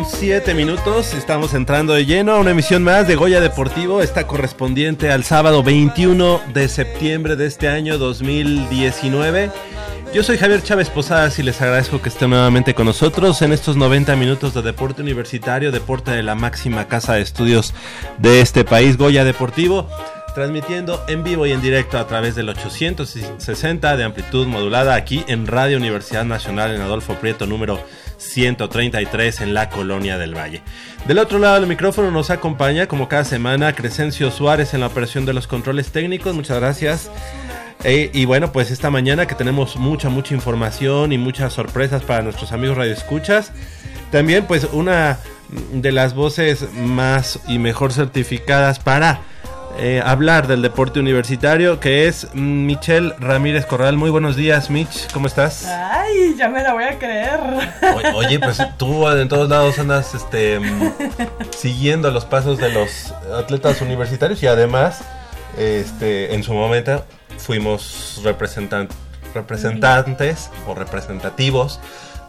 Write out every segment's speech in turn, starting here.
con 7 minutos, estamos entrando de lleno a una emisión más de Goya Deportivo, esta correspondiente al sábado 21 de septiembre de este año 2019. Yo soy Javier Chávez Posadas y les agradezco que estén nuevamente con nosotros en estos 90 minutos de deporte universitario, deporte de la máxima casa de estudios de este país, Goya Deportivo, transmitiendo en vivo y en directo a través del 860 de amplitud modulada aquí en Radio Universidad Nacional en Adolfo Prieto número 133 en la Colonia del Valle. Del otro lado del micrófono nos acompaña como cada semana Crescencio Suárez en la operación de los controles técnicos. Muchas gracias. Eh, y bueno, pues esta mañana que tenemos mucha, mucha información y muchas sorpresas para nuestros amigos radioescuchas. También pues una de las voces más y mejor certificadas para eh, hablar del deporte universitario, que es Michelle Ramírez Corral. Muy buenos días, Mitch, ¿cómo estás? Ay, ya me la voy a creer. O- Oye, pues tú en todos lados andas este, mm, siguiendo los pasos de los atletas universitarios y además, este, en su momento fuimos representan- representantes o representativos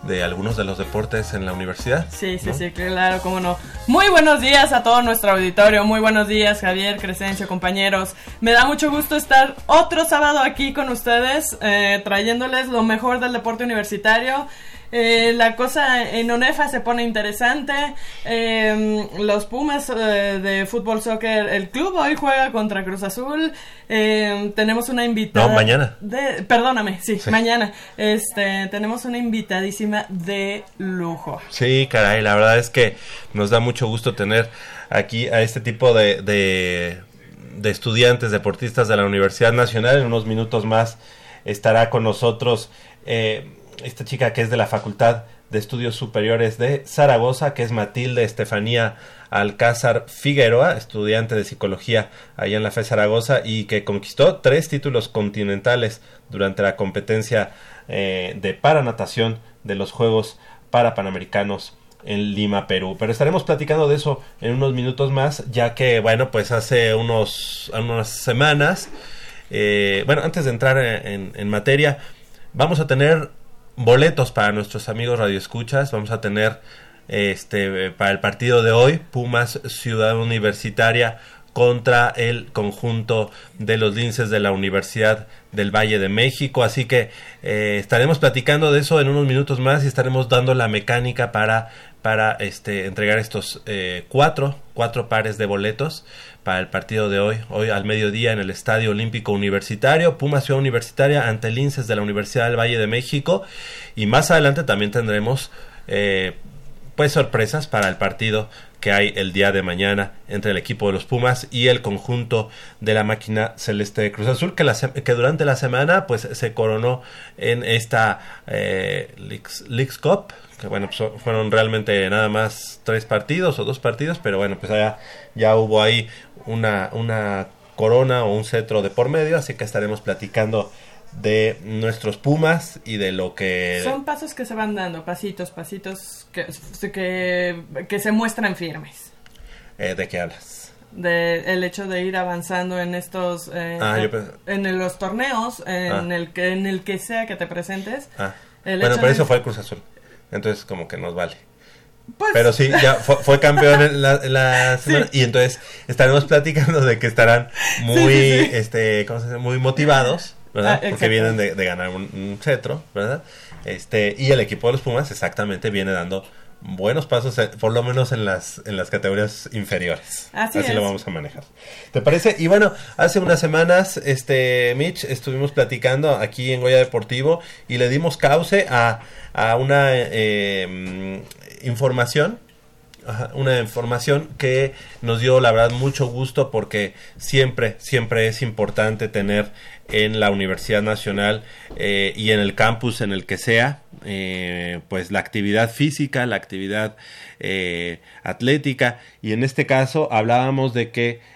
de algunos de los deportes en la universidad. Sí, sí, ¿no? sí, claro, cómo no. Muy buenos días a todo nuestro auditorio. Muy buenos días, Javier, Crescencio, compañeros. Me da mucho gusto estar otro sábado aquí con ustedes, eh, trayéndoles lo mejor del deporte universitario. Eh, la cosa en ONEFA se pone interesante. Eh, los Pumas eh, de fútbol soccer, el club hoy juega contra Cruz Azul. Eh, tenemos una invitada. No, mañana. de- perdóname, sí, Sí. mañana. Este, tenemos una invitadísima de lujo. Sí, caray, la verdad es que nos da mucho gusto tener aquí a este tipo de, de, de estudiantes, deportistas de la Universidad Nacional. En unos minutos más estará con nosotros eh, esta chica que es de la Facultad de Estudios Superiores de Zaragoza, que es Matilde Estefanía Alcázar Figueroa, estudiante de psicología allá en la FE Zaragoza y que conquistó tres títulos continentales durante la competencia eh, de paranatación de los Juegos Parapanamericanos en Lima, Perú. Pero estaremos platicando de eso en unos minutos más, ya que, bueno, pues hace unos, unas semanas, eh, bueno, antes de entrar en, en materia, vamos a tener boletos para nuestros amigos radioescuchas, vamos a tener este para el partido de hoy, Pumas Ciudad Universitaria contra el conjunto de los linces de la Universidad del Valle de México. Así que eh, estaremos platicando de eso en unos minutos más y estaremos dando la mecánica para, para este, entregar estos eh, cuatro, cuatro pares de boletos para el partido de hoy, hoy al mediodía en el Estadio Olímpico Universitario, Puma Ciudad Universitaria ante Linces de la Universidad del Valle de México. Y más adelante también tendremos eh, pues sorpresas para el partido que hay el día de mañana entre el equipo de los Pumas y el conjunto de la máquina celeste de Cruz Azul que, que durante la semana pues se coronó en esta eh, Cup que bueno pues, fueron realmente nada más tres partidos o dos partidos pero bueno pues ya, ya hubo ahí una, una corona o un cetro de por medio así que estaremos platicando de nuestros Pumas y de lo que... Son pasos que se van dando, pasitos, pasitos que, que, que se muestran firmes. Eh, ¿De qué hablas? De el hecho de ir avanzando en estos... Eh, ah, en los torneos, en, ah. el que, en el que sea que te presentes. Ah. bueno, pero eso fue el Cruz Azul. Entonces como que nos vale. Pues... Pero sí, ya fue, campeón en la, semana y entonces estaremos platicando de que estarán muy, este, ¿cómo se dice? Muy motivados ¿verdad? Ah, Porque vienen de, ganar un, cetro, ¿verdad? Este, y el equipo de los Pumas exactamente viene dando buenos pasos, eh, por lo menos en las, en las categorías inferiores. Así, lo vamos a manejar. ¿Te parece? Y bueno, hace unas semanas, este, Mitch, estuvimos platicando aquí en Goya Deportivo y le dimos cauce a, a una eh, información una información que nos dio la verdad mucho gusto porque siempre, siempre es importante tener en la Universidad Nacional eh, y en el campus en el que sea, eh, pues la actividad física, la actividad eh, atlética. Y en este caso hablábamos de que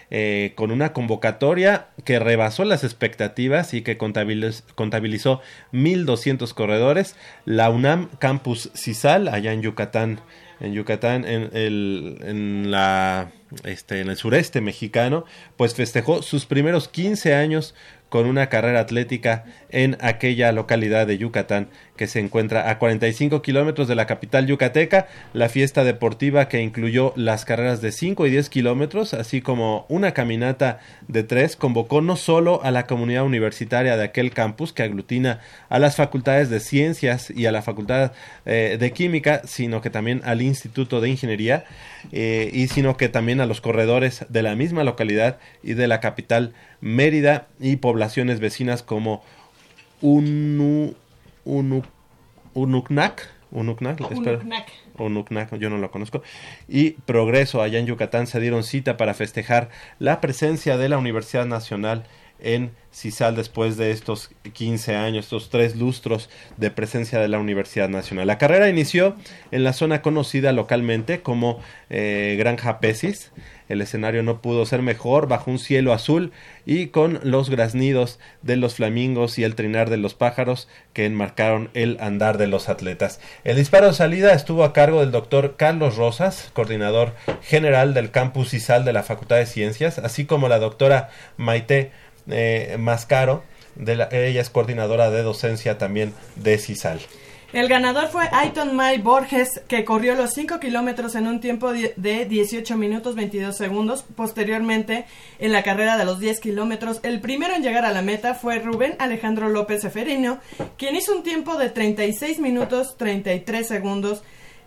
con una convocatoria que rebasó las expectativas y que contabilizó, contabilizó 1.200 corredores, la UNAM Campus CISAL, allá en Yucatán, en Yucatán, en el, en la, este, en el sureste mexicano, pues festejó sus primeros 15 años con una carrera atlética en aquella localidad de Yucatán que se encuentra a 45 kilómetros de la capital yucateca. La fiesta deportiva que incluyó las carreras de 5 y 10 kilómetros, así como una caminata de 3, convocó no solo a la comunidad universitaria de aquel campus que aglutina a las facultades de ciencias y a la facultad eh, de química, sino que también al Instituto de Ingeniería eh, y sino que también a los corredores de la misma localidad y de la capital Mérida y poblaciones vecinas como Unu, Unu, Unucnac, Unucnac, Unucnac, yo no lo conozco, y Progreso allá en Yucatán se dieron cita para festejar la presencia de la Universidad Nacional en CISAL después de estos 15 años, estos tres lustros de presencia de la Universidad Nacional. La carrera inició en la zona conocida localmente como eh, Granja Pesis. El escenario no pudo ser mejor bajo un cielo azul y con los graznidos de los flamingos y el trinar de los pájaros que enmarcaron el andar de los atletas. El disparo de salida estuvo a cargo del doctor Carlos Rosas, coordinador general del campus CISAL de la Facultad de Ciencias, así como la doctora Maite eh, Mascaro, de la, ella es coordinadora de docencia también de CISAL. El ganador fue Aiton May Borges, que corrió los 5 kilómetros en un tiempo de 18 minutos 22 segundos. Posteriormente, en la carrera de los 10 kilómetros, el primero en llegar a la meta fue Rubén Alejandro López Seferino, quien hizo un tiempo de 36 minutos 33 segundos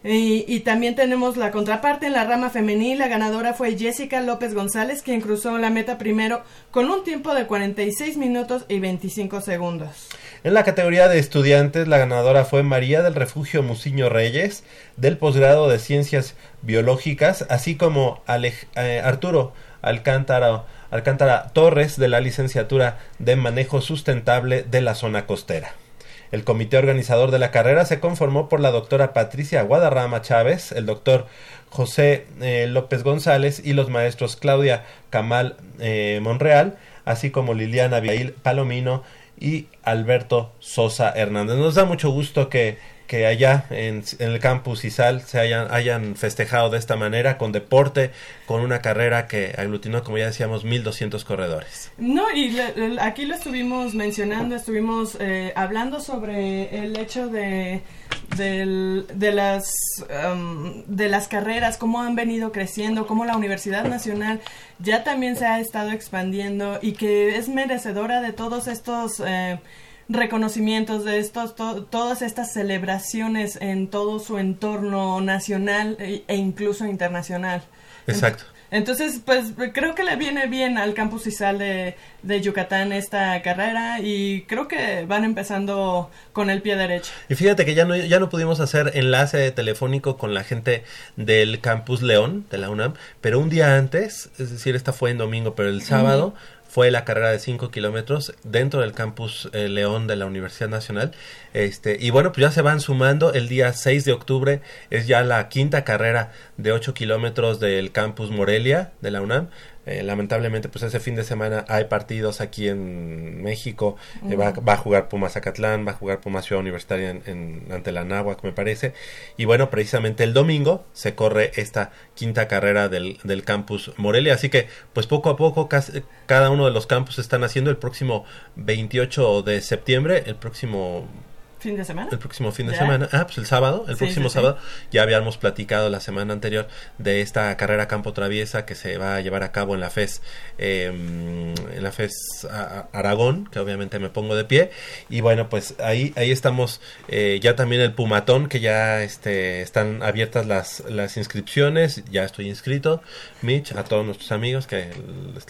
y, también tenemos la contraparte en la rama femenil. La ganadora fue Jessica López González, quien cruzó la meta primero con un tiempo de 46 minutos y 25 segundos. En la categoría de estudiantes, la ganadora fue María del Refugio Musiño Reyes, del posgrado de Ciencias Biológicas, así como eh, Arturo Alcántara, Alcántara Torres, de la licenciatura de Manejo Sustentable de la Zona Costera. El comité organizador de la carrera se conformó por la doctora Patricia Guadarrama Chávez, el doctor José eh, López González y los maestros Claudia Camal eh, Monreal, así como Liliana Abigail Palomino y Alberto Sosa Hernández. Nos da mucho gusto que que allá en, el campus ISAL se hayan, festejado de esta manera, con deporte, con una carrera que aglutinó, como ya decíamos, 1200 corredores. No, y aquí lo estuvimos mencionando, estuvimos eh, hablando sobre el hecho de de las um, de las carreras, cómo han venido creciendo, cómo la Universidad Nacional ya también se ha estado expandiendo y que es merecedora de todos estos eh, reconocimientos, de estos todas estas celebraciones en todo su entorno nacional e, e incluso internacional. Exacto. Entonces, pues creo que le viene bien al campus ISAL de, de, Yucatán esta carrera y creo que van empezando con el pie derecho. Y fíjate que ya no, ya no pudimos hacer enlace telefónico con la gente del campus León, de la UNAM, pero un día antes, es decir, esta fue en domingo, pero el sábado fue la carrera de 5 kilómetros dentro del campus eh, León de la Universidad Nacional. Este, y bueno, pues ya se van sumando. El día 6 de octubre es ya la quinta carrera de 8 kilómetros del campus Morelia de la UNAM. Eh, lamentablemente, pues ese fin de semana hay partidos aquí en México. Eh, va, a jugar Pumas Zacatlán, va a jugar Pumas Ciudad Universitaria en, ante la Náhuac, me parece. Y bueno, precisamente el domingo se corre esta quinta carrera del, del campus Morelia. Así que, pues poco a poco, cada uno de los campus están haciendo el próximo 28 de septiembre, el próximo fin de semana. El próximo fin de semana. Ah, pues el sábado, el próximo sábado. Ya habíamos platicado la semana anterior de esta carrera campo traviesa que se va a llevar a cabo en la FES, em, en la FES Aragón, que obviamente me pongo de pie. Y bueno, pues ahí, ahí estamos, eh, ya también el Pumatón, que ya este, están abiertas las, las inscripciones. Ya estoy inscrito, Mitch, a todos nuestros amigos que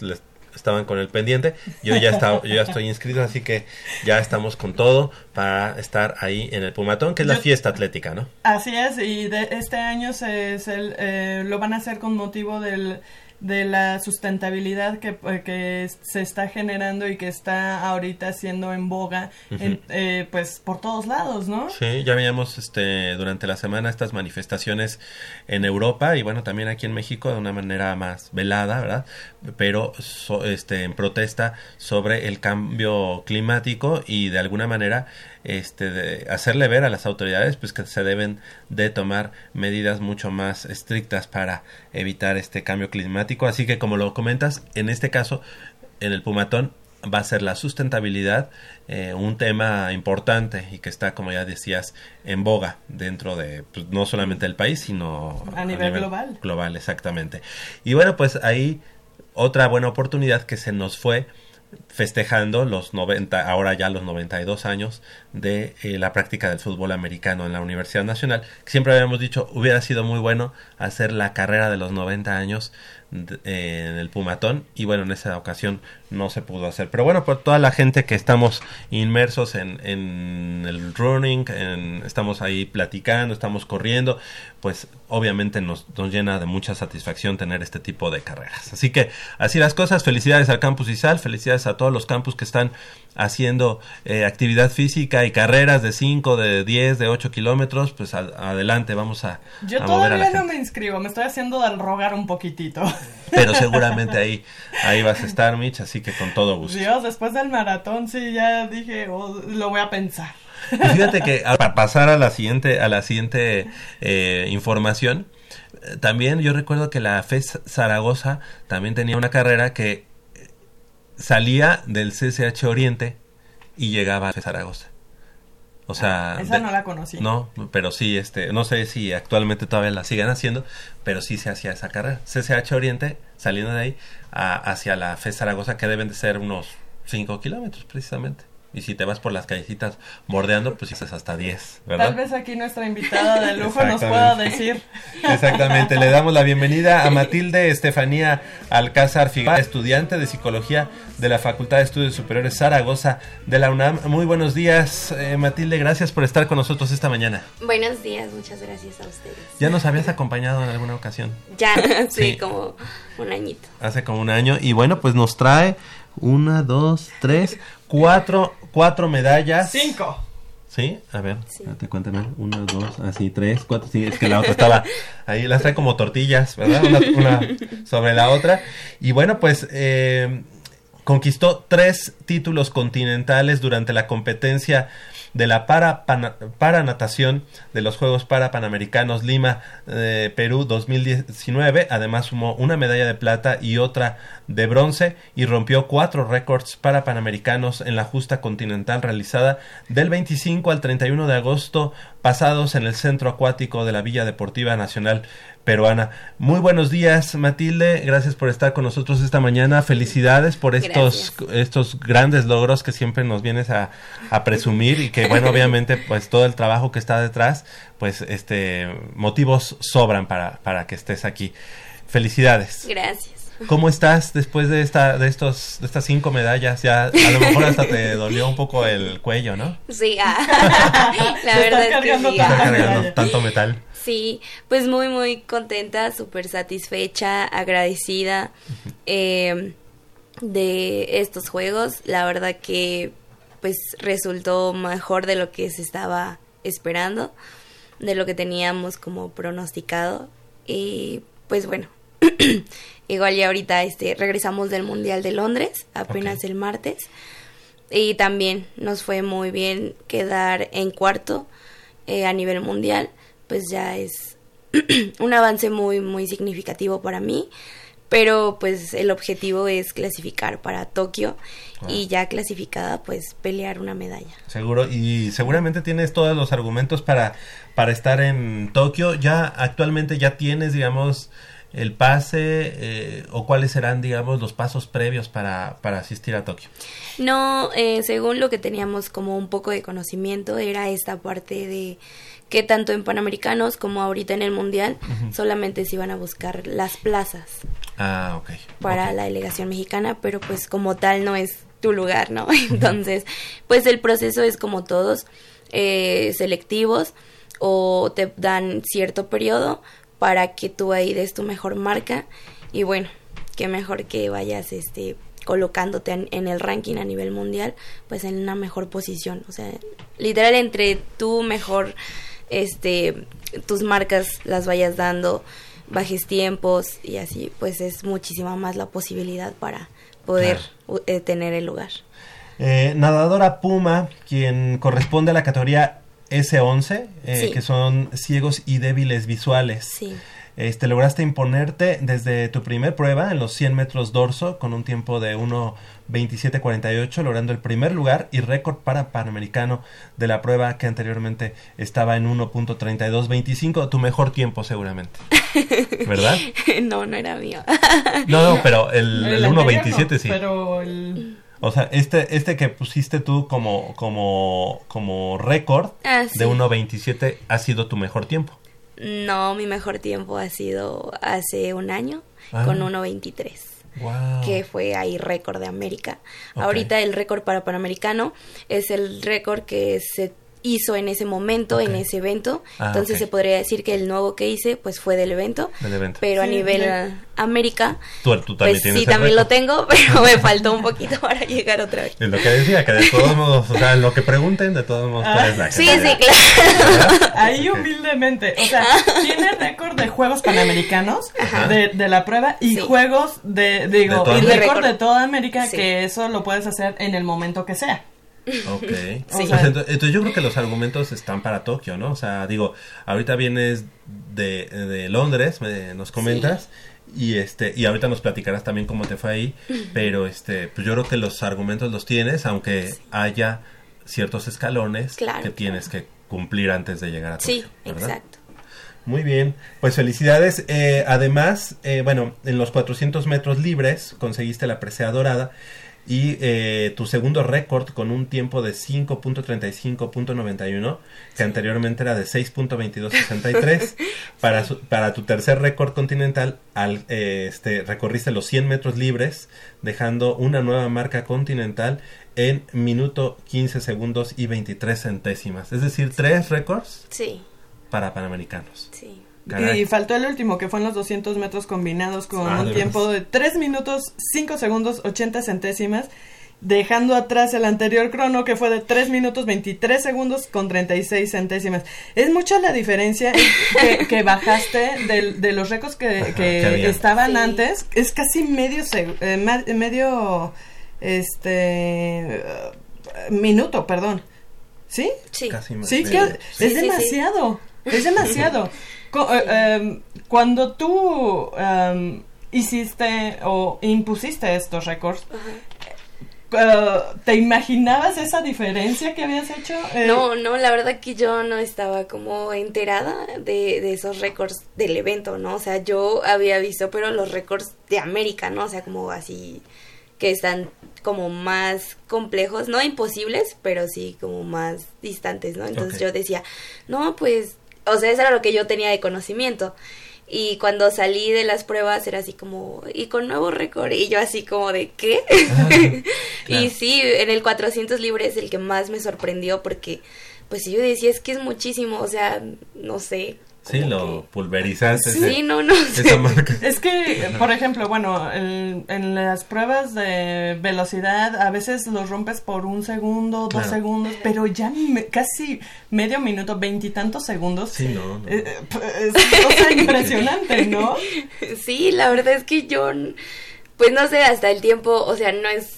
les estaban con el pendiente. Yo ya, estaba, yo ya estoy inscrito, así que ya estamos con todo para estar ahí en el Pumatón, que es la fiesta atlética, ¿no? Así es, y de este año se, se eh, lo van a hacer con motivo del de la sustentabilidad que, eh, que, se está generando y que está ahorita siendo en boga eh, pues por todos lados, ¿no? Sí, ya veíamos este durante la semana estas manifestaciones en Europa y bueno, también aquí en México de una manera más velada, ¿verdad? Pero este en protesta sobre el cambio climático y de alguna manera este, de hacerle ver a las autoridades pues que se deben de tomar medidas mucho más estrictas para evitar este cambio climático. Así que como lo comentas, en este caso, en el Pumatón va a ser la sustentabilidad eh, un tema importante y que está, como ya decías, en boga dentro de pues, no solamente del país, sino a nivel global. Global, exactamente. Y bueno, pues ahí otra buena oportunidad que se nos fue festejando los 90, ahora ya los 92 años de eh, la práctica del fútbol americano en la Universidad Nacional. Siempre habíamos dicho, hubiera sido muy bueno hacer la carrera de los 90 años en el Pumatón y bueno, en esa ocasión no se pudo hacer. Pero bueno, por toda la gente que estamos inmersos en, en el running, estamos ahí platicando, estamos corriendo, pues obviamente nos, nos, llena de mucha satisfacción tener este tipo de carreras. Así que así las cosas, felicidades al Campus ISAL, felicidades a todos los campus que están haciendo eh, actividad física y carreras de 5, de 10, de 8 kilómetros, pues adelante, vamos a... Yo todavía no me inscribo, me estoy haciendo del rogar un poquitito. Pero seguramente ahí, ahí vas a estar, Mitch, así que con todo gusto. Dios, después del maratón sí, ya dije, oh, lo voy a pensar. Y fíjate que para pasar a la siguiente, a la siguiente eh, información, eh, también yo recuerdo que la FES Zaragoza también tenía una carrera que salía del CCH Oriente y llegaba a Zaragoza. O sea, ah, esa no la conocí. No, pero sí, este, no sé si actualmente todavía la siguen haciendo, pero sí se hacía esa carrera. CCH Oriente, saliendo de ahí, hacia la FES Zaragoza, que deben de ser unos 5 kilómetros precisamente. Y si te vas por las callecitas bordeando, pues dices hasta 10, ¿verdad? Tal vez aquí nuestra invitada de lujo nos pueda decir. Exactamente, le damos la bienvenida a Matilde Estefanía Alcázar Figueroa, estudiante de Psicología de la Facultad de Estudios Superiores Zaragoza de la UNAM. Muy buenos días, eh, Matilde, gracias por estar con nosotros esta mañana. Buenos días, muchas gracias a ustedes. ¿Ya nos habías acompañado en alguna ocasión? Ya, sí, como un añito. Hace como un año, y bueno, pues nos trae una, dos, tres, cuatro cuatro medallas. Cinco. ¿Sí? A ver, te cuéntame. Una, dos, así, tres, cuatro. Sí, es que la otra estaba ahí. Las trae como tortillas, ¿verdad? Una, sobre la otra. Y bueno, pues eh, conquistó tres títulos continentales durante la competencia de la para, natación de los Juegos para Panamericanos Lima, eh, Perú 2019. Además sumó una medalla de plata y otra de bronce y rompió cuatro récords para Panamericanos en la justa continental realizada del 25 al 31 de agosto pasados en el Centro Acuático de la Villa Deportiva Nacional peruana. Muy buenos días, Matilde. Gracias por estar con nosotros esta mañana. Felicidades por estos, estos grandes logros que siempre nos vienes a, a, presumir y que, bueno, obviamente, pues todo el trabajo que está detrás, pues, este, motivos sobran para, para que estés aquí. Felicidades. Gracias. ¿Cómo estás después de esta, de estos, de estas cinco medallas? Ya a lo mejor hasta te dolió un poco el cuello, ¿no? Sí, ah. la verdad es que sí. cargando tanto metal. Sí, pues muy muy contenta, súper satisfecha, agradecida eh, de estos juegos. La verdad que pues resultó mejor de lo que se estaba esperando, de lo que teníamos como pronosticado. Y pues bueno, igual ya ahorita este, regresamos del Mundial de Londres, apenas el martes. Y también nos fue muy bien quedar en cuarto eh, a nivel mundial, pues ya es un avance muy, muy significativo para mí. Pero pues el objetivo es clasificar para Tokio y ya clasificada pues pelear una medalla. Seguro, y seguramente tienes todos los argumentos para, para estar en Tokio. Ya actualmente ya tienes, digamos, el pase eh, o cuáles serán, digamos, los pasos previos para, para asistir a Tokio? No, eh, según lo que teníamos como un poco de conocimiento, era esta parte de que tanto en Panamericanos como ahorita en el Mundial solamente se iban a buscar las plazas. Ah, ok. Para la delegación mexicana, pero pues como tal no es tu lugar, ¿no? Entonces, pues el proceso es como todos, eh, selectivos o te dan cierto periodo para que tú ahí des tu mejor marca y bueno, qué mejor que vayas este colocándote en, el ranking a nivel mundial, pues en una mejor posición, o sea, literal entre tú mejor este tus marcas las vayas dando, bajes tiempos y así, pues es muchísima más la posibilidad para poder eh, tener el lugar. Eh, nadadora Puma, quien corresponde a la categoría S11, eh, que son ciegos y débiles visuales. Sí. Este, lograste imponerte desde tu primer prueba en los 100 metros dorso con un tiempo de 1.27.48, logrando el primer lugar y récord para Panamericano de la prueba que anteriormente estaba en 1.32.25, tu mejor tiempo seguramente. ¿Verdad? no, no era mío. no, no, pero el, el, 1.27 sí. Pero el... O sea, este, este que pusiste tú como, como, como récord ah, de 1.27 ha sido tu mejor tiempo. No, mi mejor tiempo ha sido hace un año Ah. con 1.23. Wow. que fue ahí récord de América. Ahorita el récord para Panamericano es el récord que se hizo en ese momento, en ese evento. Ah, Entonces se podría decir que el nuevo que hice pues fue del evento. Del evento. Pero a nivel América, Tú, tú también pues sí, también lo tengo, pero me faltó un poquito para llegar otra vez. Es lo que decía, que de todos modos, o sea, lo que pregunten, de todos modos, Ah. la Sí, sí, claro. ¿Verdad? Ahí humildemente, o sea, tiene récord de Juegos Panamericanos de, de la prueba y Sí. juegos de, digo, De y récord de toda América, Sí. que eso lo puedes hacer en el momento que sea. Ok. Sí. Entonces, yo creo que los argumentos están para Tokio, ¿no? O sea, digo, ahorita vienes de, de Londres, me, nos comentas, y este, y ahorita nos platicarás también cómo te fue ahí, pero este, pues yo creo que los argumentos los tienes, aunque haya ciertos escalones Claro, que tienes que cumplir antes de llegar a Tokio. Sí, ¿verdad? exacto. Muy bien, pues felicidades. Eh, además, eh, bueno, en los 400 metros libres conseguiste la presea dorada y eh, tu segundo récord con un tiempo de 5.35.91, que anteriormente era de 6.2263. para, su- para tu tercer récord continental, al, eh, este, recorriste los 100 metros libres, dejando una nueva marca continental en minuto 15 segundos y 23 centésimas. Es decir, tres récords Sí, para panamericanos. sí. Caray. Y faltó el último, que fue en los 200 metros combinados con Ah, un de tiempo de 3 minutos 5 segundos 80 centésimas, dejando atrás el anterior crono que fue de 3 minutos 23 segundos con 36 centésimas. Es mucha la diferencia que, que bajaste de, los récords que, Ajá, estaban Sí. antes. Es casi medio, eh, medio este minuto, perdón. ¿Sí? Sí. Casi más. Sí, Sí. que Sí, es sí, sí. demasiado. Es demasiado. Eh, em, cuando tú em, hiciste o impusiste estos récords, eh, ¿te imaginabas esa diferencia que habías hecho? Eh, No, no, la verdad que yo no estaba como enterada de, de esos récords del evento, ¿no? O sea, yo había visto, pero los récords de América, ¿no? O sea, como así, que están como más complejos, no imposibles, pero sí como más distantes, ¿no? Entonces yo decía, no, pues, o sea, eso era lo que yo tenía de conocimiento. Y cuando salí de las pruebas era así como, y con nuevo récord, y yo así como de, ¿qué? claro. Y sí, en el 400 libre es el que más me sorprendió porque, pues yo decía, es que es muchísimo, o sea, no sé. Sí, lo pulverizaste. Sí, no, no Esa sé. marca. Es que, por ejemplo, bueno, en, en las pruebas de velocidad a veces los rompes por un segundo, dos Claro. segundos, pero ya me- casi medio minuto, veintitantos segundos. Sí, no, no. Eh, eh, es cosa impresionante, ¿no? Sí, la verdad es que yo, pues no sé, hasta el tiempo, o sea, no es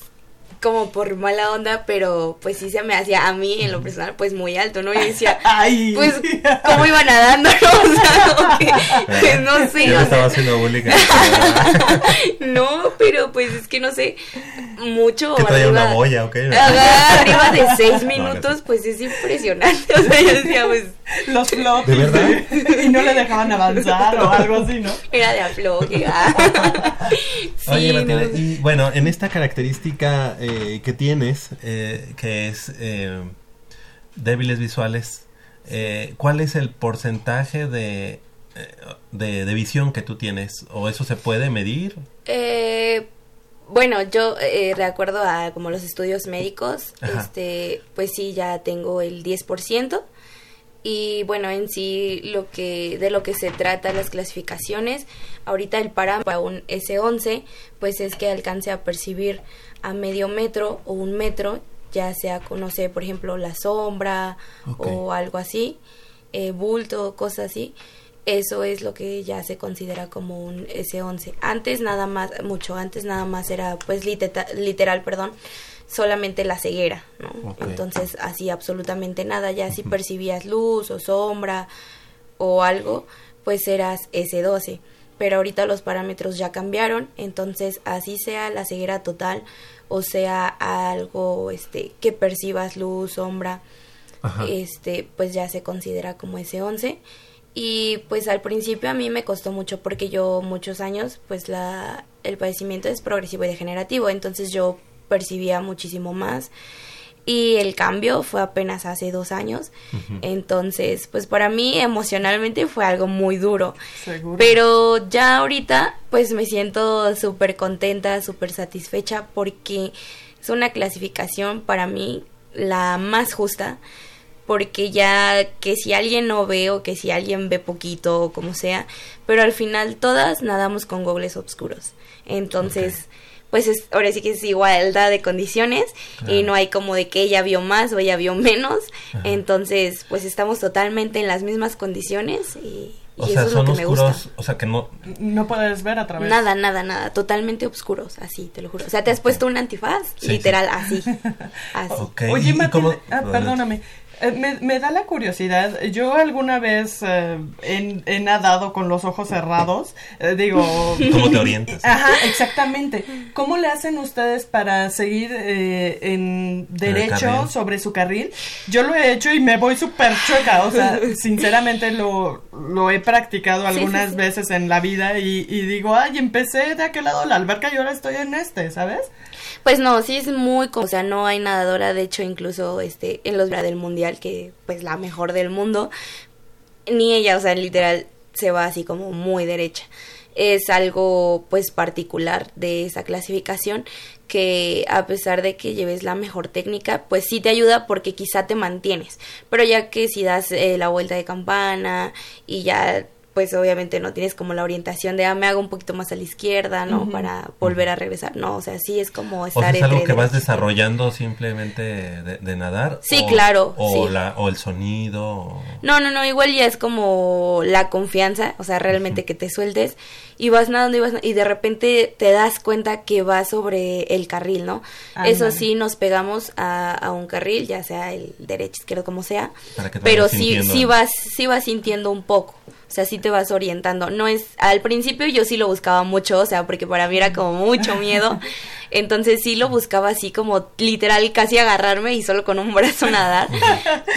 como por mala onda, pero pues sí se me hacía a mí en lo personal pues muy alto, ¿no? Yo decía, Ay, pues cómo iba nadando, ¿no? O sea, como que, pues, no sé, Yo o sea, estaba haciendo bullying. no, pero pues es que no sé, mucho que traía arriba- una boya, ¿ok? Ajá, arriba de seis minutos, no. pues es impresionante. O sea, yo decía, pues los flops. ¿De verdad? Y no le dejaban avanzar o algo así, ¿no? era de afloje. ah. Sí, Oye, no. y bueno, en esta característica eh, que tienes, eh, que es eh, débiles visuales, eh, ¿cuál es el porcentaje de, eh, de, de visión que tú tienes? ¿O eso se puede medir? Eh, bueno, yo eh, de acuerdo a como los estudios médicos, Ajá. este, pues sí ya tengo el 10%. Y bueno, en sí lo que de lo que se trata las clasificaciones, ahorita el parámetro para un S11 pues es que alcance a percibir a medio metro o un metro, ya sea conocer por ejemplo la sombra o algo así, eh, bulto, cosas así. Eso es lo que ya se considera como un S11. Antes nada más, mucho antes nada más era pues liteta- literal, perdón, solamente la ceguera, ¿no? Entonces así absolutamente nada, ya si percibías luz o sombra o algo, pues eras S12. Pero ahorita los parámetros ya cambiaron, entonces así sea la ceguera total o sea algo este que percibas luz, sombra, Ajá. este pues ya se considera como S11 y pues al principio a mí me costó mucho porque yo muchos años pues la el padecimiento es progresivo y degenerativo entonces yo percibía muchísimo más y el cambio fue apenas hace dos años. Entonces pues para mí emocionalmente fue algo muy duro. Seguro. pero ya ahorita pues me siento súper contenta, súper satisfecha porque es una clasificación para mí la más justa. Porque ya que si alguien no ve o que si alguien ve poquito o como sea, pero al final todas nadamos con gogles oscuros. Entonces, pues es, ahora sí que es igualdad de condiciones y no hay como de que ella vio más o ella vio menos. Ajá. Entonces, pues estamos totalmente en las mismas condiciones y, y O eso es lo que me gusta. o sea, que no... No puedes ver a través. Nada, nada, nada, totalmente oscuros, así, te lo juro. O sea, te has puesto un antifaz, Sí, literal, así, Oye, ¿y Matilde, cómo- ah, perdóname. Eh, me, me da la curiosidad. Yo alguna vez eh, he, he nadado con los ojos cerrados. Eh, digo. ¿Cómo te orientas? Ajá, exactamente. ¿Cómo le hacen ustedes para seguir eh, en derecho sobre su carril? Yo lo he hecho y me voy súper chueca. O sea, sinceramente lo, lo he practicado Sí, sí, algunas sí. veces en la vida y, y digo, ay, empecé de aquel lado de la alberca y ahora estoy en este, ¿sabes? Pues no, sí es muy, o sea, no hay nadadora, de hecho, incluso este en los del mundial, que pues la mejor del mundo, ni ella, o sea, literal se va así como muy derecha. Es algo pues particular de esa clasificación que a pesar de que lleves la mejor técnica, pues sí te ayuda porque quizá te mantienes, pero ya que si das eh, la vuelta de campana y ya pues obviamente no tienes como la orientación de, ah, me hago un poquito más a la izquierda, ¿no? Para volver a regresar. No, o sea, sí es como O estar sea, es algo que vas desarrollando simplemente de, de nadar. Sí, o- claro, O, sí. la, o el sonido. o- No, no, no, igual ya es como la confianza, o sea, realmente que te sueltes y vas nadando y vas y de repente te das cuenta que vas sobre el carril, ¿no? Eso sí, nos pegamos a, a un carril, ya sea el derecho, izquierdo, como sea, pero sí, sí vas, sí vas sintiendo un poco. O sea, sí te vas orientando. No es, al principio yo sí lo buscaba mucho, o sea, porque para mí era como mucho miedo. Entonces sí lo buscaba así como literal casi agarrarme y solo con un brazo nadar.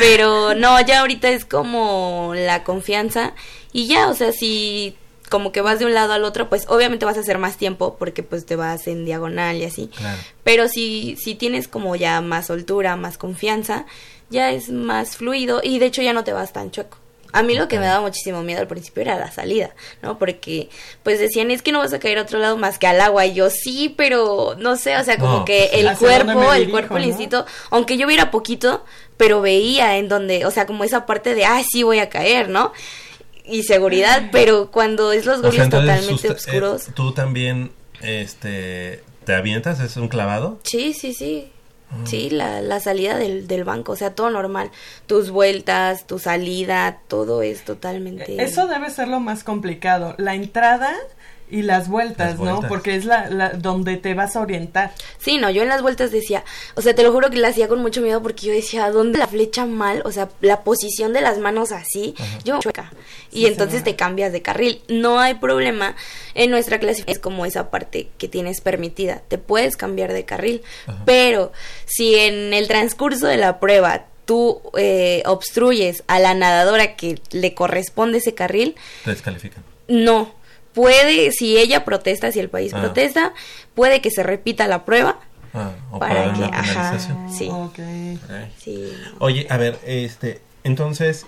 Pero no, ya ahorita es como la confianza y ya, o sea, si como que vas de un lado al otro, pues obviamente vas a hacer más tiempo porque pues te vas en diagonal y así. Claro. Pero si, si tienes como ya más soltura, más confianza, ya es más fluido y de hecho ya no te vas tan chueco. A mí lo que me daba muchísimo miedo al principio era la salida, ¿no? Porque pues decían, es que no vas a caer a otro lado más que al agua. Y yo sí, pero no sé, o sea, como No, que pues, el ¿Hacia dónde cuerpo, el cuerpo, el instinto, aunque yo viera poquito, pero veía en donde, o sea, como esa parte de, ah, sí voy a caer, ¿no? Y seguridad, pero cuando es los O sea, goles entonces, totalmente usted- oscuros. eh, Tú también, este, te avientas, es un clavado. Sí, sí, sí. Sí, la, la salida del, del banco, o sea, todo normal. Tus vueltas, tu salida, todo es totalmente... Eso debe ser lo más complicado, la entrada y las vueltas, Las ¿no? vueltas. Porque es la, la donde te vas a orientar. Sí, no, yo en las vueltas decía, o sea, te lo juro que la hacía con mucho miedo porque yo decía, ¿dónde la flecha mal? O sea, la posición de las manos así, yo chueca. Y entonces señora. te cambias de carril. No hay problema. En nuestra clase es como esa parte que tienes permitida. Te puedes cambiar de carril. Pero si en el transcurso de la prueba tú eh, obstruyes a la nadadora que le corresponde ese carril, Te descalifican. no. Puede, si ella protesta, si el país Ah. protesta, puede que se repita la prueba. Ah, o Para para, que- una ajá. penalización. Sí. Oye, a ver, este, entonces,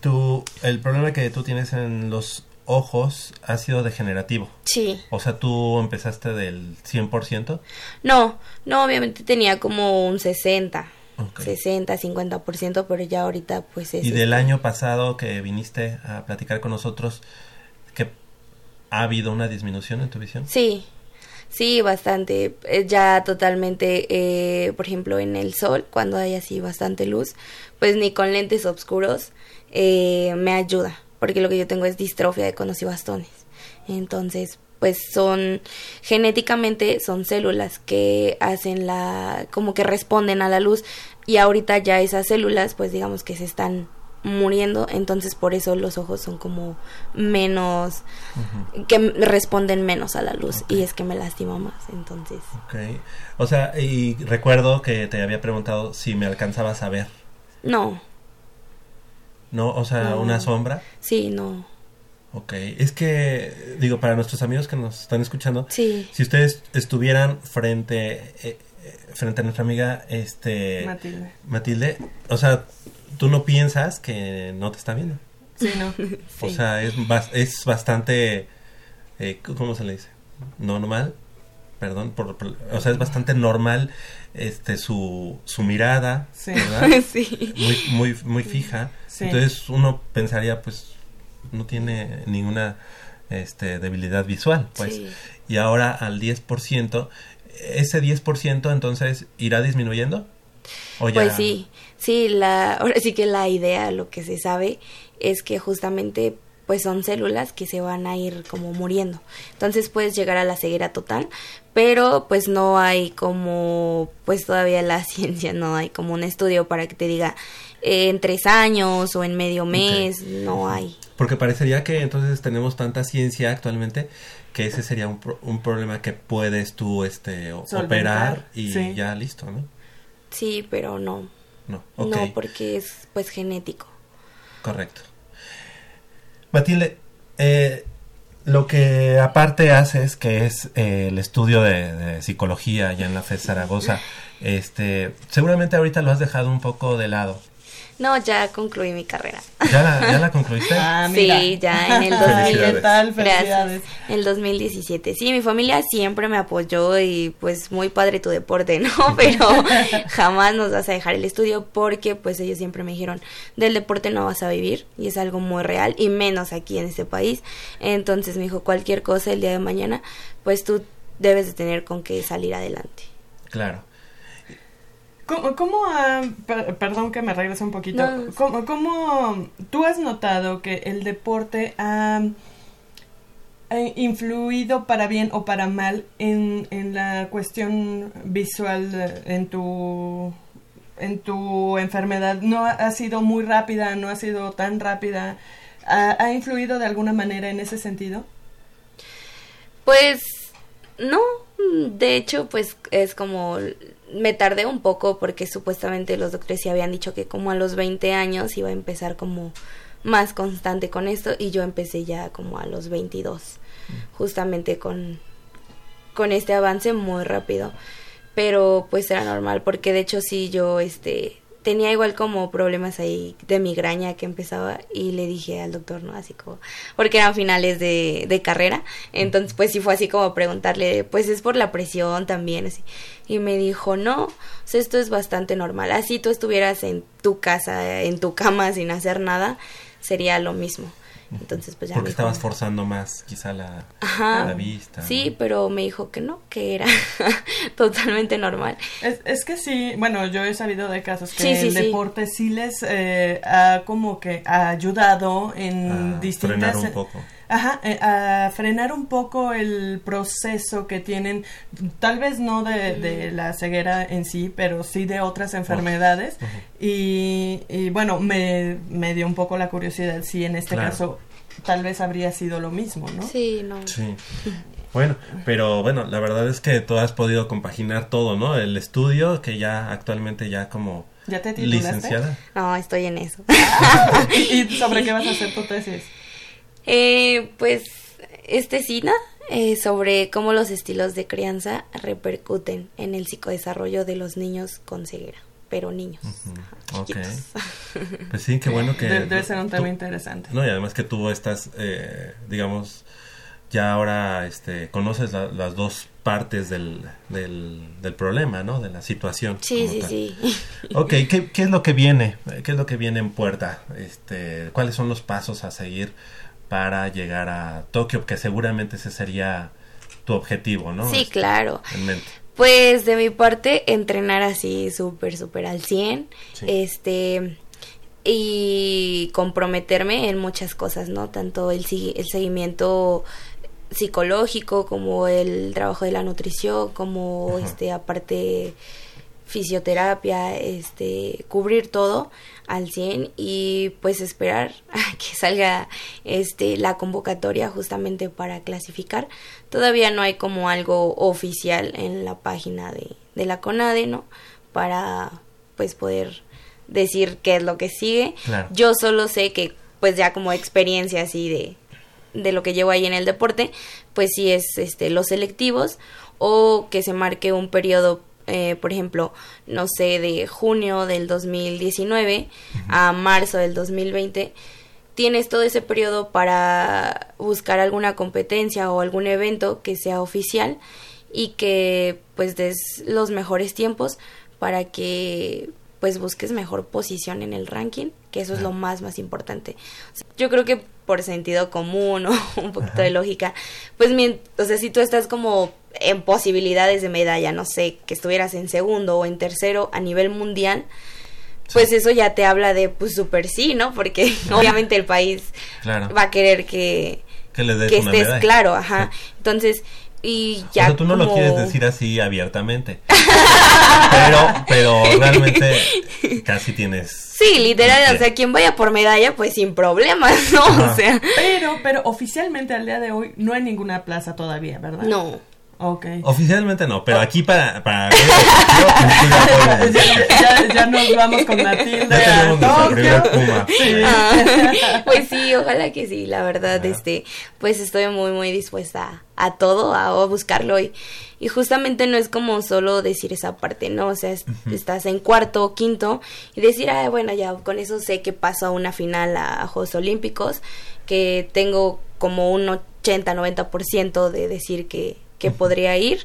tú, el problema que tú tienes en los ojos ha sido degenerativo. Sí. O sea, tú empezaste del 100%. No, no, obviamente tenía como un 60, Ok. 60, 50%, pero ya ahorita pues es... Y del este, año pasado que viniste a platicar con nosotros, que ha habido una disminución en tu visión. Sí, sí, bastante. Eh, Ya totalmente, eh, por ejemplo, en el sol, cuando hay así bastante luz, pues ni con lentes oscuros eh, me ayuda, porque lo que yo tengo es distrofia de conos y bastones. Entonces, pues son genéticamente son células que hacen la como que responden a la luz y ahorita ya esas células pues digamos que se están muriendo entonces por eso los ojos son como menos que responden menos a la luz y es que me lastima más entonces Ok. O sea, y recuerdo que te había preguntado si me alcanzabas a ver. no ¿No? O sea, No. una sombra. sí no Ok. Es que, digo, para nuestros amigos que nos están escuchando, sí si ustedes estuvieran frente, eh, frente a nuestra amiga, este... Matilde. Matilde, o sea, tú no piensas que no te está viendo. Sí, ¿no? O Sí. sea, es, bas- es bastante, eh, ¿cómo se le dice? Normal, perdón, por, por- o sea, es bastante normal este su, su mirada, Sí. ¿verdad? sí Muy, muy, muy fija. Sí. Entonces uno pensaría, pues, no tiene ninguna este, debilidad visual, pues. Sí. Y ahora al 10%, ese 10% entonces irá disminuyendo. ¿O ya? Pues sí, sí, la, ahora sí que la idea, lo que se sabe, es que justamente pues son células que se van a ir como muriendo. Entonces puedes llegar a la ceguera total, pero pues no hay como, pues todavía la ciencia no hay como un estudio para que te diga eh, en tres años o en medio mes, no hay. Porque parecería que entonces tenemos tanta ciencia actualmente que ese sería un, pro- un problema que puedes tú este Solventar, operar y sí. ya listo, ¿no? Sí, pero no, No, ok, no porque es pues genético. correcto. Matilde, eh, lo que aparte haces, que es eh, el estudio de, de psicología ya en la FES Zaragoza, este, seguramente ahorita lo has dejado un poco de lado. No, ya concluí mi carrera. ¿Ya la, ya la concluiste? Ah, mira. Sí, ya en el Felicidades. 2000. ¿Qué tal? Felicidades. En el 2017. Sí, mi familia siempre me apoyó y pues muy padre tu deporte, ¿no? Pero jamás nos vas a dejar el estudio porque pues ellos siempre me dijeron, del deporte no vas a vivir y es algo muy real y menos aquí en este país. Entonces me dijo, cualquier cosa el día de mañana, pues tú debes de tener con qué salir adelante. Claro. ¿Cómo, cómo ha- per- perdón que me regrese un poquito, No. ¿Cómo, cómo tú has notado que el deporte ha, ha influido para bien o para mal en, en la cuestión visual eh, en tu en tu enfermedad? ¿No ha, ha sido muy rápida, no ha sido tan rápida? ¿Ha, ha influido de alguna manera en ese sentido? Pues no, de hecho pues es como me tardé un poco porque supuestamente los doctores sí habían dicho que como a los 20 años iba a empezar como más constante con esto y yo empecé ya como a los 22 justamente con con este avance muy rápido. Pero pues era normal porque de hecho sí yo este tenía igual como problemas ahí de migraña que empezaba y le dije al doctor, ¿no? Así como, porque eran finales de, de carrera, entonces pues sí fue así como preguntarle, pues es por la presión también, así. Y me dijo, no, esto es bastante normal, así tú estuvieras en tu casa, en tu cama sin hacer nada, sería lo mismo. Entonces pues ya Porque estabas dijo, forzando más quizá la, Ajá. la vista. Sí, ¿no? pero me dijo que no, que era totalmente normal. Es, es que sí, bueno, yo he sabido de casos que Sí, sí, el sí. deporte sí les eh, ha como que ha ayudado en A distintas... frenar un poco. Ajá, eh, a frenar un poco el proceso que tienen, tal vez no de, de la ceguera en sí, pero sí de otras enfermedades. y, y bueno, me, me dio un poco la curiosidad si en este Claro. caso tal vez habría sido lo mismo, ¿no? Sí, no. Sí. Bueno, pero bueno, la verdad es que tú has podido compaginar todo, ¿no? El estudio, que ya actualmente ya como ¿Ya te titulaste? licenciada. No, estoy en eso. ¿Y sobre qué vas a hacer tu tesis? Eh, pues este SINA eh, sobre cómo los estilos de crianza repercuten en el psicodesarrollo de los niños con ceguera, pero niños. Ujú, Ok. chiquitos. Pues sí, qué bueno que... De- debe ser un tema tú- interesante. No, y además que tuvo estas, eh, digamos, ya ahora este, conoces la- las dos partes del, del, del problema, ¿no? De la situación. Sí, sí, tal. sí. Ok, ¿qué, ¿qué es lo que viene? ¿Qué es lo que viene en puerta? Este, ¿Cuáles son los pasos a seguir para llegar a Tokio? Que seguramente ese sería tu objetivo, ¿no? Sí, Este, claro. En mente. Pues de mi parte, entrenar así súper, súper al 100. Sí. Este. Y comprometerme en muchas cosas, ¿no? Tanto el, seguimiento psicológico como el trabajo de la nutrición, como Ajá. este, aparte fisioterapia, este, cubrir todo al 100 y pues esperar a que salga este la convocatoria justamente para clasificar. Todavía no hay como algo oficial en la página de, de la CONADE, ¿no? Para pues poder decir qué es lo que sigue. Claro. Yo solo sé que pues ya como experiencia así de de lo que llevo ahí en el deporte, pues sí es este los selectivos o que se marque un periodo eh, por ejemplo, no sé, de junio del 2019 a marzo del 2020, tienes todo ese periodo para buscar alguna competencia o algún evento que sea oficial y que pues des los mejores tiempos para que pues busques mejor posición en el ranking, que eso es lo más más importante. Yo creo que por sentido común o un poquito Ajá. de lógica, pues mien- o sea, si tú estás como en posibilidades de medalla, no sé, que estuvieras en segundo o en tercero a nivel mundial, pues eso ya te habla de pues super sí, ¿no? Porque obviamente el país Claro. va a querer que, Que le des que una estés medalla. claro, ajá. Entonces, y ya o sea, tú no lo quieres decir así abiertamente. pero, pero realmente casi tienes. Sí, literal, o sea, quien vaya por medalla, pues sin problemas, ¿no? Ajá. O sea, Pero, pero oficialmente al día de hoy no hay ninguna plaza todavía, ¿verdad? no. Ok. Oficialmente no, pero aquí para... para ya, ya, ya nos vamos con Matilde Ya tenemos nuestro primer Tokio. Puma. Sí. Ah, pues sí, ojalá que sí, la verdad, este, pues estoy muy, muy dispuesta a, a todo, a, a buscarlo y, y justamente no es como solo decir esa parte, ¿no? O sea, es- estás en cuarto, quinto y decir, ah, bueno, ya con eso sé que paso a una final a, a Juegos Olímpicos, que tengo como un 80-90% de decir que, que podría ir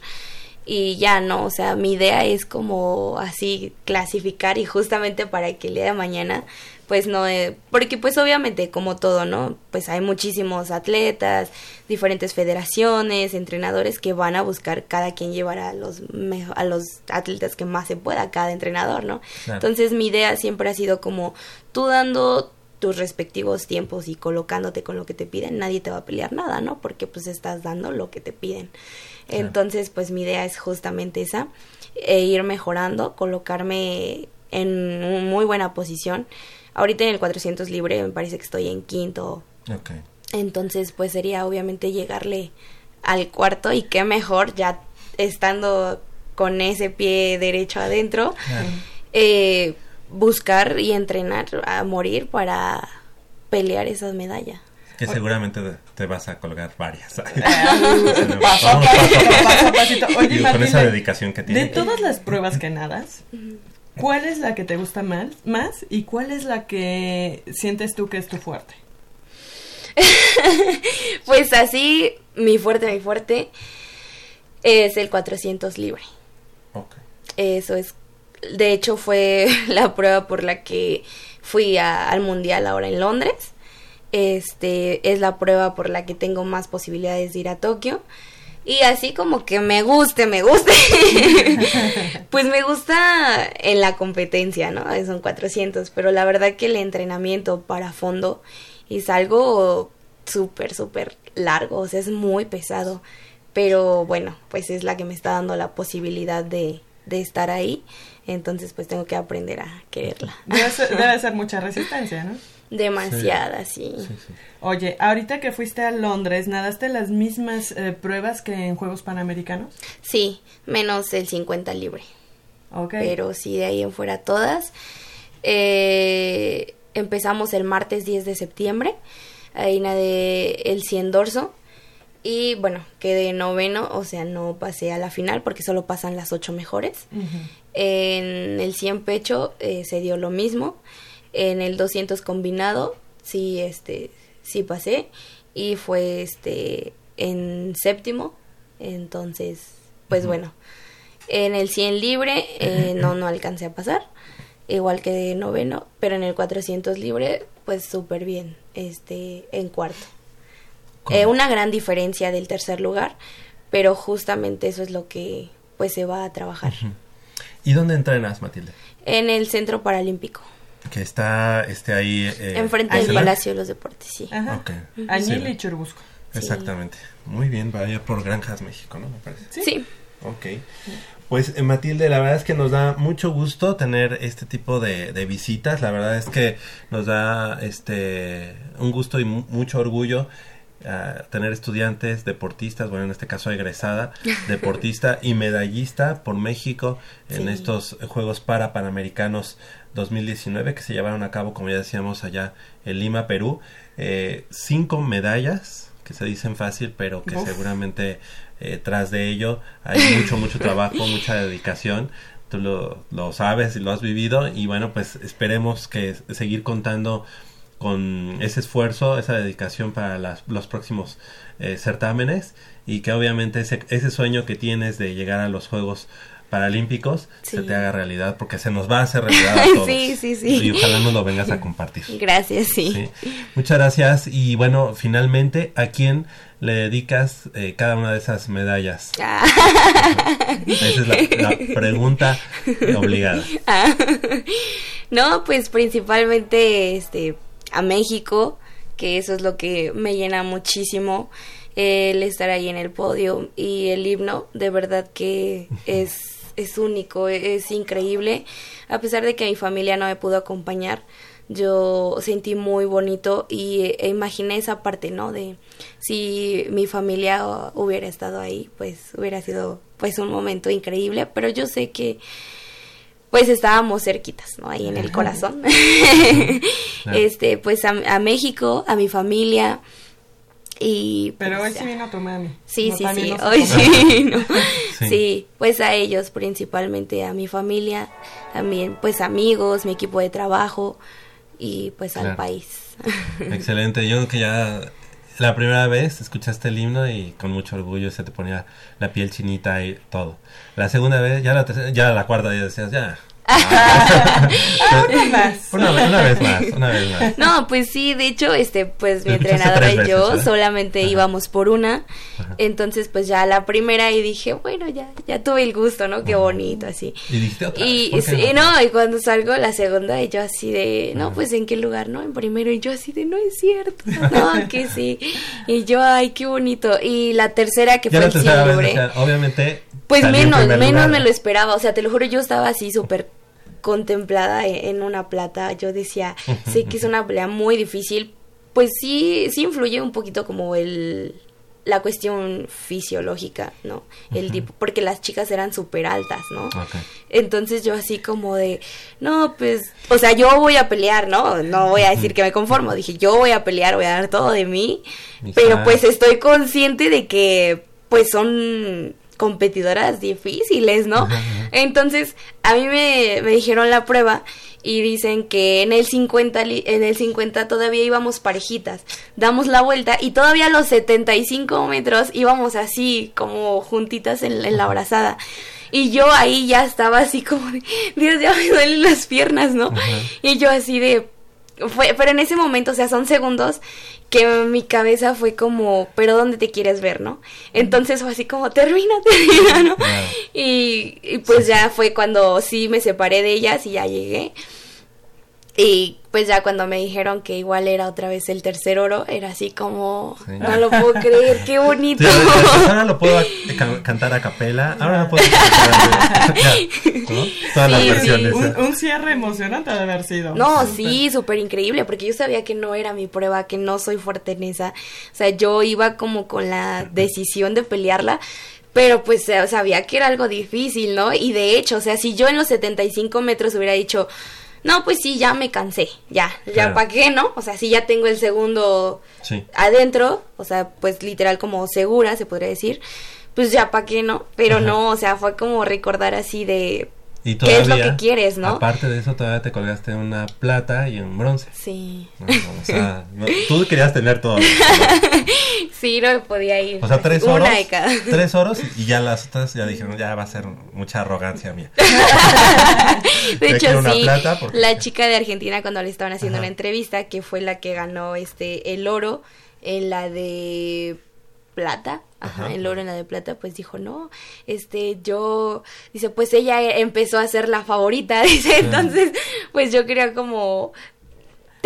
y ya no, o sea, mi idea es como así clasificar y justamente para que el día de mañana pues no, eh, porque pues obviamente como todo, ¿no? Pues hay muchísimos atletas, diferentes federaciones, entrenadores que van a buscar cada quien llevar a los a los atletas que más se pueda cada entrenador, ¿no? Claro. Entonces mi idea siempre ha sido como tú dando tus respectivos tiempos y colocándote con lo que te piden, nadie te va a pelear nada, ¿no? Porque pues estás dando lo que te piden. Entonces, pues mi idea es justamente esa, e ir mejorando, colocarme en muy buena posición. Ahorita en el 400 libre me parece que estoy en quinto, Ok. entonces pues sería obviamente llegarle al cuarto y qué mejor ya estando con ese pie derecho adentro, Claro. eh, buscar y entrenar a morir para pelear esas medallas. Que seguramente te vas a colgar varias. Con esa dedicación que de tiene. todas las pruebas que nadas, ¿cuál es la que te gusta más, más y cuál es la que sientes tú que es tu fuerte? Pues así, mi fuerte, mi fuerte es el 400 libre. Ok. Eso es, de hecho fue la prueba por la que fui al mundial ahora en Londres. Este es la prueba por la que tengo más posibilidades de ir a Tokio. Y así como que me guste, me guste. pues me gusta en la competencia, ¿no? Son 400, pero la verdad que el entrenamiento para fondo es algo súper, súper largo, o sea, es muy pesado. Pero bueno, pues es la que me está dando la posibilidad de, de estar ahí. Entonces pues tengo que aprender a quererla. Debe ser, debe ser mucha resistencia, ¿no? Demasiada, sí. Sí, sí. Oye, ahorita que fuiste a Londres, ¿nadaste las mismas eh, pruebas que en Juegos Panamericanos? Sí, menos el 50 libre. Ok. Pero sí, de ahí en fuera todas. Eh, empezamos el martes 10 de septiembre. Ahí nadé el 100 dorso. Y bueno, quedé noveno, o sea, no pasé a la final porque solo pasan las ocho mejores. Ujú. En el 100 pecho eh, se dio lo mismo. En el 200 combinado sí este sí pasé y fue este en séptimo. Entonces, pues bueno. En el 100 libre eh, no no alcancé a pasar, igual que de noveno, pero en el 400 libre pues súper bien, este en cuarto. Eh, una gran diferencia del tercer lugar, pero justamente eso es lo que pues se va a trabajar ¿Y dónde entrenas, Matilde? en el Centro Paralímpico, Que está este, ahí. eh, enfrente del. Palacio de los Deportes, sí. Ajá. Ok. Añil Sí. y Churubusco. Sí. Exactamente. Muy bien, vaya por Granjas México, ¿no? Me parece. Sí. Sí. Ok. Pues eh, Matilde, la verdad es que nos da mucho gusto tener este tipo de, de visitas. La verdad es que nos da este un gusto y mu- mucho orgullo tener estudiantes, deportistas, bueno, en este caso egresada, deportista y medallista por México en Sí. estos Juegos para Panamericanos 2019 que se llevaron a cabo, como ya decíamos, allá en Lima, Perú. Eh, cinco medallas, que se dicen fácil, pero que Uf. seguramente eh, tras de ello hay mucho, mucho trabajo, mucha dedicación. Tú lo, lo sabes y lo has vivido y bueno, pues esperemos que seguir contando con ese esfuerzo, esa dedicación para las- los próximos eh, certámenes y que obviamente ese, ese sueño que tienes de llegar a los Juegos Paralímpicos se te haga realidad porque se nos va a hacer realidad a todos. Sí, sí, sí. Y ojalá nos lo vengas a compartir. Gracias, sí. Sí. Muchas gracias y bueno, finalmente, ¿a quién le dedicas eh, cada una de esas medallas? Ah, Esa es la, la pregunta obligada. no, pues principalmente este a México, que eso es lo que me llena muchísimo el estar ahí en el podio y el himno, de verdad que es es único, es increíble. A pesar de que mi familia no me pudo acompañar, yo sentí muy bonito y e imaginé esa parte, ¿no? De si mi familia hubiera estado ahí, pues hubiera sido pues un momento increíble, pero yo sé que pues estábamos cerquitas, ¿no? Ahí en el corazón. Este, pues a, a, México, a mi familia. Y Pero pues, hoy sí vino tu mami. Sí, No, sí, sí, hoy sí vino. Sí. Sí. pues a ellos principalmente, a mi familia, también pues amigos, mi equipo de trabajo y pues al país. Excelente. Yo creo que ya la primera vez escuchaste el himno y con mucho orgullo se te ponía la piel chinita y todo. La segunda vez, ya la tercera, ya la cuarta ya decías, ya. Una más. Una, vez- una vez más, una vez más. No, pues sí, de hecho, este, pues mi entrenadora y veces, yo solamente Ajá. íbamos por una. Ajá. Entonces, pues ya la primera y dije, bueno, ya, ya tuve el gusto, ¿no? Qué Ajá. bonito, así. Y dijiste otra Y ¿por qué sí, no, y cuando salgo la segunda, y yo así de, no, Ajá. pues en qué lugar, ¿no? En primero, y yo así de, no es cierto, no, que sí. Y yo, ay, qué bonito. Y la tercera, que Ya fue la el 100 tercera vez, libre, decía, obviamente. Pues menos, menos lugar. me lo esperaba. O sea, te lo juro, yo estaba así súper contemplada e- en una plata. Yo decía, sé que es una pelea muy difícil. Pues sí, sí influye un poquito como el la cuestión fisiológica, ¿no? El tipo, porque las chicas eran súper altas, ¿no? Entonces yo así como de, no, pues, o sea, yo voy a pelear, ¿no? No voy a decir que me conformo. Dije, yo voy a pelear, voy a dar todo de mí. Pero pues estoy consciente de que, pues, son competidoras difíciles, ¿no? Ajá, ajá. Entonces, a mí me, me dijeron la prueba y dicen que en el 50 li- en el 50 todavía íbamos parejitas. Damos la vuelta y todavía a los 75 metros íbamos así como juntitas en, en la abrazada. Y yo ahí ya estaba así como de, Dios, ya me duelen las piernas, ¿no? Ajá. Y yo así de fue, pero en ese momento, o sea, son segundos que mi cabeza fue como, pero ¿dónde te quieres ver, no? Entonces fue así como, termina, termina, ¿no? Claro. Y, y pues ya fue cuando sí me separé de ellas y ya llegué. Y pues ya cuando me dijeron que igual era otra vez el tercer oro, era así como, Sí. no lo puedo creer, qué bonito. Sí, ahora- ahora lo puedo ca- cantar a capela, ahora lo puedo cantar, ¿no? Todas las Sí, versiones. Un, un cierre emocionante de haber sido. No, sí, súper increíble, porque yo sabía que no era mi prueba, que no soy fuerte en esa. O sea, yo iba como con la decisión de pelearla, pero pues eh, sabía que era algo difícil, ¿no? Y de hecho, o sea, si yo en los 75 metros hubiera dicho, no, pues sí, ya me cansé, ya, ya Claro. para qué, ¿no? O sea, si ya tengo el segundo Sí. adentro, o sea, pues literal como segura, se podría decir, pues ya para qué, ¿no? Pero Ajá. no, o sea, fue como recordar así de, Y ¿Qué es lo todavía, que quieres, no? Aparte de eso, todavía te colgaste una plata y un bronce. sí, No, no, o sea, no, tú querías tener todo. sí, no podía ir. O sea, tres Una oros. de cada. Tres oros y ya las otras ya dijeron, ya va a ser mucha arrogancia mía. De hecho, una sí. plata porque- La chica de Argentina cuando le estaban haciendo Ajá. una entrevista, que fue la que ganó este el oro en la de plata, ajá, Ajá. el oro en la de plata, pues dijo, no, este, yo, dice, pues ella empezó a ser la favorita, dice, entonces, pues yo quería como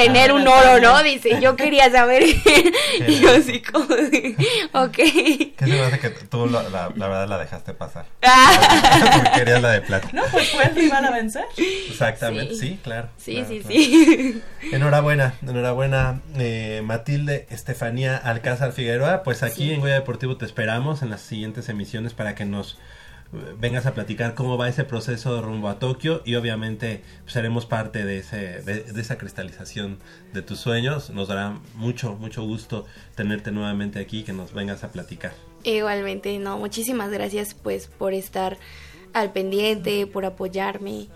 tener Ah, un oro. ¿no? Dice, yo quería saber, y yo así como de, ok. ¿Qué se me hace que tú la, la, la verdad la dejaste pasar? Ah, Porque querías la de plata. No, pues fue el rival a vencer. Exactamente, sí, Sí. claro. sí, claro, sí, claro. sí. Enhorabuena, enhorabuena eh, Matilde Estefanía Alcázar Figueroa. Pues aquí Sí. en Goya Deportivo te esperamos en las siguientes emisiones para que nos vengas a platicar cómo va ese proceso rumbo a Tokio y obviamente pues, seremos parte de, ese, de, de esa cristalización de tus sueños. Nos dará mucho, mucho gusto tenerte nuevamente aquí, que nos vengas a platicar. Igualmente, no, muchísimas gracias pues por estar al pendiente, por apoyarme.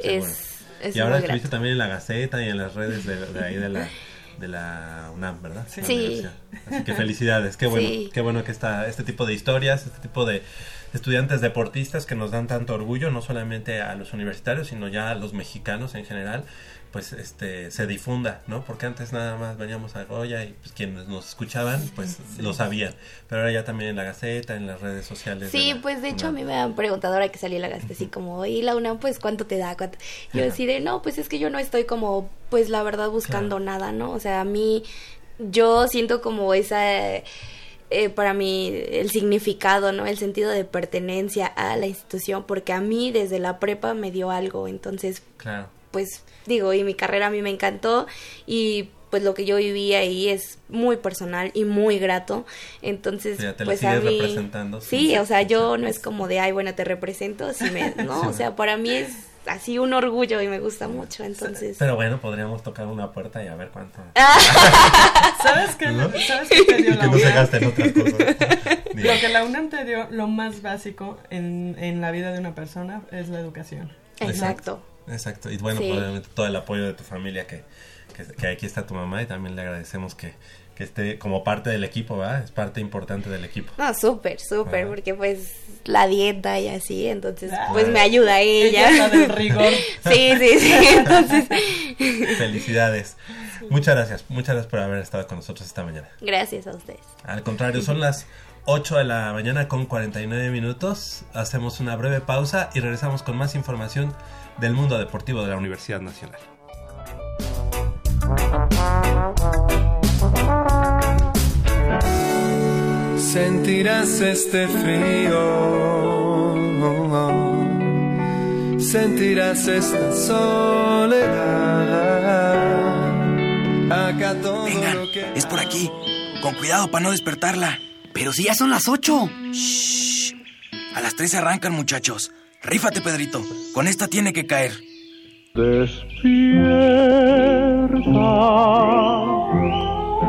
Seguro. Es, es y ahora muy estuviste grato. también en la Gaceta y en las redes de, de ahí de la, de la UNAM, ¿verdad? Sí. universidad. Así que felicidades, qué bueno, Sí. qué bueno que está este tipo de historias, este tipo de estudiantes deportistas que nos dan tanto orgullo, no solamente a los universitarios, sino ya a los mexicanos en general, pues este se difunda, ¿no? Porque antes nada más veníamos a Goya y pues, quienes nos escuchaban, pues lo sabían, pero ahora ya también en la Gaceta, en las redes sociales. de Sí, la pues de hecho a mí me han preguntado ahora que salí la gasta así como, y la UNAM pues cuánto te da, ¿Cuánto? yo Ajá. así de, no, pues es que yo no estoy como, pues la verdad buscando Claro. nada, ¿no? O sea, a mí, yo siento como esa eh, para mí el significado, ¿no? El sentido de pertenencia a la institución, porque a mí desde la prepa me dio algo, entonces, Claro. pues digo, y mi carrera a mí me encantó y pues lo que yo viví ahí es muy personal y muy grato, entonces, te la pues a mí, representando, sí, o sea, yo no es como de, ay, bueno, te represento, sí me, no, o sea, para mí es así un orgullo y me gusta mucho, entonces, Pero bueno, podríamos tocar una puerta y a ver cuánto. ¿Sabes qué, ¿No? ¿sabes qué te dio que la no se gasten otras cosas. Lo que la UNAM te dio, lo más básico en, en la vida de una persona es la educación. exacto. Exacto. Y bueno, Sí. pues, todo el apoyo de tu familia, que, que, que aquí está tu mamá y también le agradecemos que, que esté como parte del equipo, ¿verdad? Es parte importante del equipo. No, súper, súper, porque pues la dieta y así, entonces Ah. pues me ayuda ella. Ella es la del rigor. sí, sí, sí, entonces Felicidades. Muchas gracias. Muchas gracias por haber estado con nosotros esta mañana. gracias a ustedes. Al contrario, son las 8 de la mañana con 49 minutos. Hacemos una breve pausa y regresamos con más información del mundo deportivo de la Universidad Nacional. Sentirás este frío, sentirás esta soledad. Acá todo Vengan, lo que es por aquí. Con cuidado para no despertarla. Pero si ya son las ocho. Shh. A las tres arrancan, muchachos. Rífate, Pedrito. Con esta tiene que caer.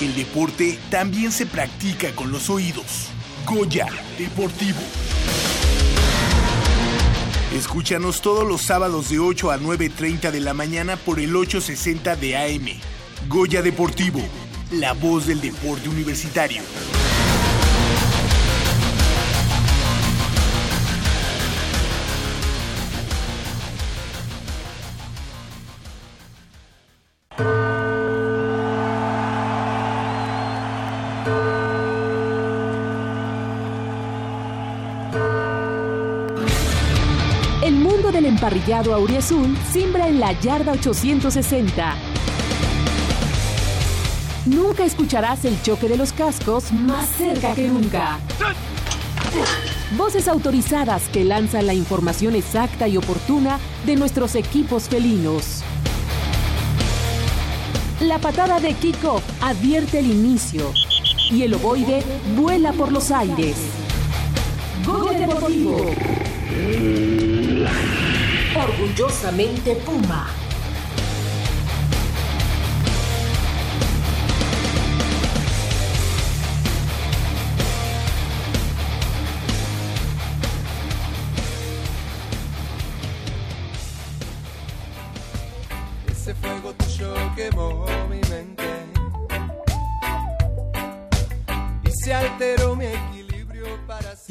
El deporte también se practica con los oídos. Goya Deportivo. Escúchanos todos los sábados de 8 a 9.30 de la mañana por el 860 de AM. Goya Deportivo, la voz del deporte universitario. Del emparrillado auriazul simbra en la yarda 860. Nunca escucharás el choque de los cascos más cerca que nunca. Voces autorizadas que lanzan la información exacta y oportuna de nuestros equipos felinos. La patada de kickoff advierte el inicio y el ovoide vuela por los aires. Goya Deportivo. Orgullosamente Puma.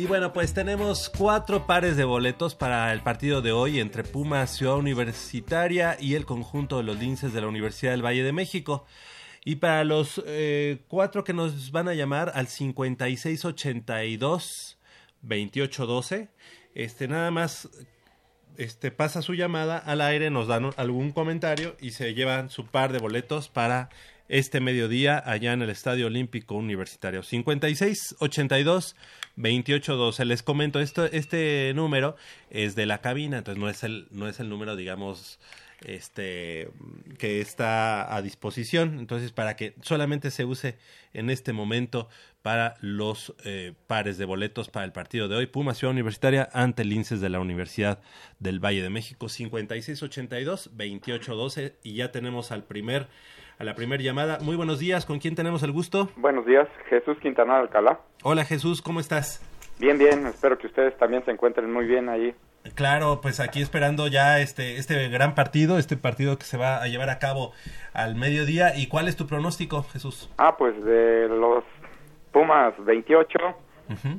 Bueno, pues tenemos cuatro pares de boletos para el partido de hoy entre Pumas Ciudad Universitaria y el conjunto de los linces de la Universidad del Valle de México. Y para los eh, cuatro que nos van a llamar al 5682 2812, este nada más este pasa su llamada al aire, nos dan algún comentario y se llevan su par de boletos para este mediodía allá en el Estadio Olímpico Universitario. 56 82 28 12. Les comento, esto, este número es de la cabina, entonces no es el, no es el número, digamos, este que está a disposición. Entonces, para que solamente se use en este momento para los eh, pares de boletos para el partido de hoy. Puma Ciudad Universitaria ante Linces de la Universidad del Valle de México. 5682 2812 y ya tenemos al primer a la primera llamada. Muy buenos días, ¿con quién tenemos el gusto? Buenos días, Jesús Quintana de Alcalá. Hola Jesús, ¿cómo estás? Bien, bien, espero que ustedes también se encuentren muy bien ahí Claro, pues aquí esperando ya este, este gran partido, este partido que se va a llevar a cabo al mediodía. ¿Y cuál es tu pronóstico, Jesús? Ah, pues de los Pumas 28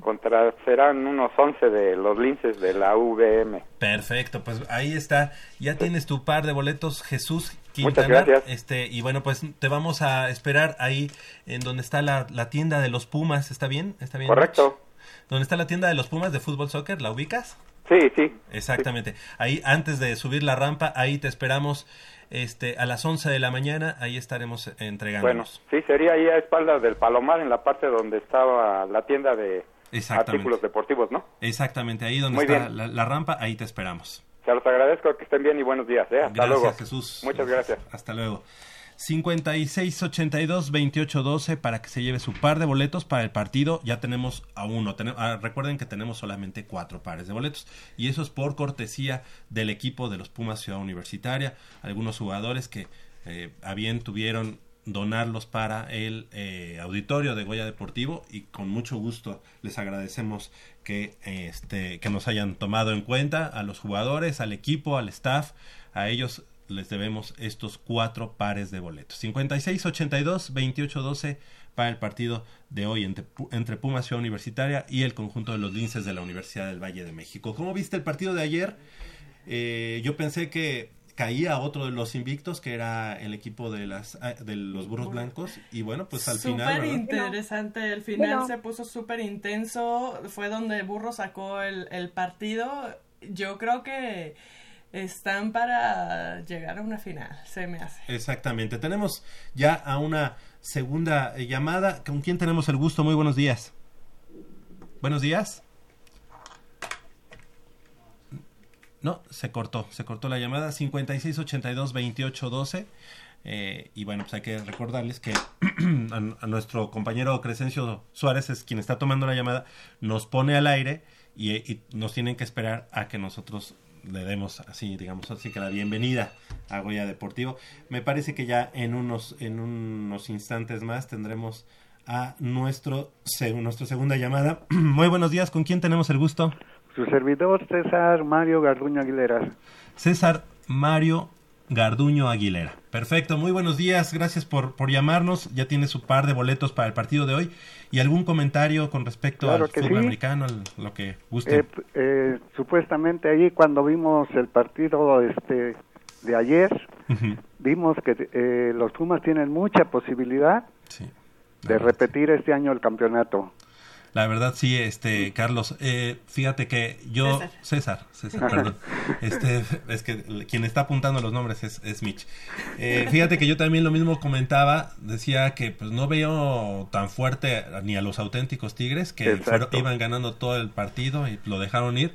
contra serán unos 11 de los linces de la VM. Perfecto, pues ahí está. Ya tienes tu par de boletos, Jesús Muchas Quintana. gracias. Este, y bueno, pues te vamos a esperar ahí en donde está la, la tienda de los Pumas. ¿Está bien? ¿Está bien? Correcto. ¿Dónde está la tienda de los Pumas de fútbol soccer? ¿La ubicas? Sí, sí. Exactamente. Ahí, antes de subir la rampa, ahí te esperamos este, a las 11 de la mañana. Ahí estaremos Bueno, entregándonos. sí, sería ahí a espaldas del Palomar, en la parte donde estaba la tienda de artículos deportivos, ¿no? Exactamente. Ahí donde Muy está la, la rampa, ahí te esperamos. Se los agradezco, que estén bien y buenos días. ¿eh? Hasta Gracias, luego. Jesús. Muchas gracias. Hasta luego. 5682-2812 para que se lleve su par de boletos para el partido. Ya tenemos a uno. Ah, recuerden que tenemos solamente cuatro pares de boletos. Y eso es por cortesía del equipo de los Pumas Ciudad Universitaria. Algunos jugadores que eh, a bien tuvieron donarlos para el eh, auditorio de Goya Deportivo y con mucho gusto les agradecemos que este que nos hayan tomado en cuenta a los jugadores, al equipo, al staff, a ellos les debemos estos cuatro pares de boletos. 56 82 28 12 para el partido de hoy entre, Pu- entre Pumas Ciudad Universitaria y el conjunto de los linces de la Universidad del Valle de México. ¿Cómo viste el partido de ayer? Eh, yo pensé que caía otro de los invictos que era el equipo de las ah, de los burros blancos y bueno pues al final Súper ¿verdad? interesante, el final Bueno. se puso súper intenso, fue donde Burro sacó el, el partido, yo creo que están para llegar a una final, se me hace. Exactamente. Tenemos ya a una segunda eh, llamada. ¿Con quién tenemos el gusto? Muy buenos días. Buenos días. No, se cortó, se cortó la llamada 5682-2812. Eh, y bueno, pues hay que recordarles que a, nuestro compañero Crescencio Suárez es quien está tomando la llamada, nos pone al aire y, y nos tienen que esperar a que nosotros le demos así, digamos así que la bienvenida a Goya Deportivo. Me parece que ya en unos, en unos instantes más tendremos a nuestro, se- nuestra segunda llamada. Muy buenos días, ¿con quién tenemos el gusto? Su servidor César Mario Garduño Aguilera. César Mario Garduño Aguilera. Perfecto, muy buenos días, gracias por, por llamarnos. Ya tiene su par de boletos para el partido de hoy. ¿Y algún comentario con respecto Claro al fútbol sí. americano, al- lo que guste? Eh, eh, supuestamente ahí cuando vimos el partido este de ayer, vimos que eh, los Pumas tienen mucha posibilidad sí. de repetir este año el campeonato. La verdad sí, este Carlos, eh, fíjate que yo César, César, perdón, este es que quien está apuntando los nombres es, es Mitch. Eh, fíjate que yo también lo mismo comentaba, decía que pues no veo tan fuerte ni a los auténticos Tigres que fueron- iban ganando todo el partido y lo dejaron ir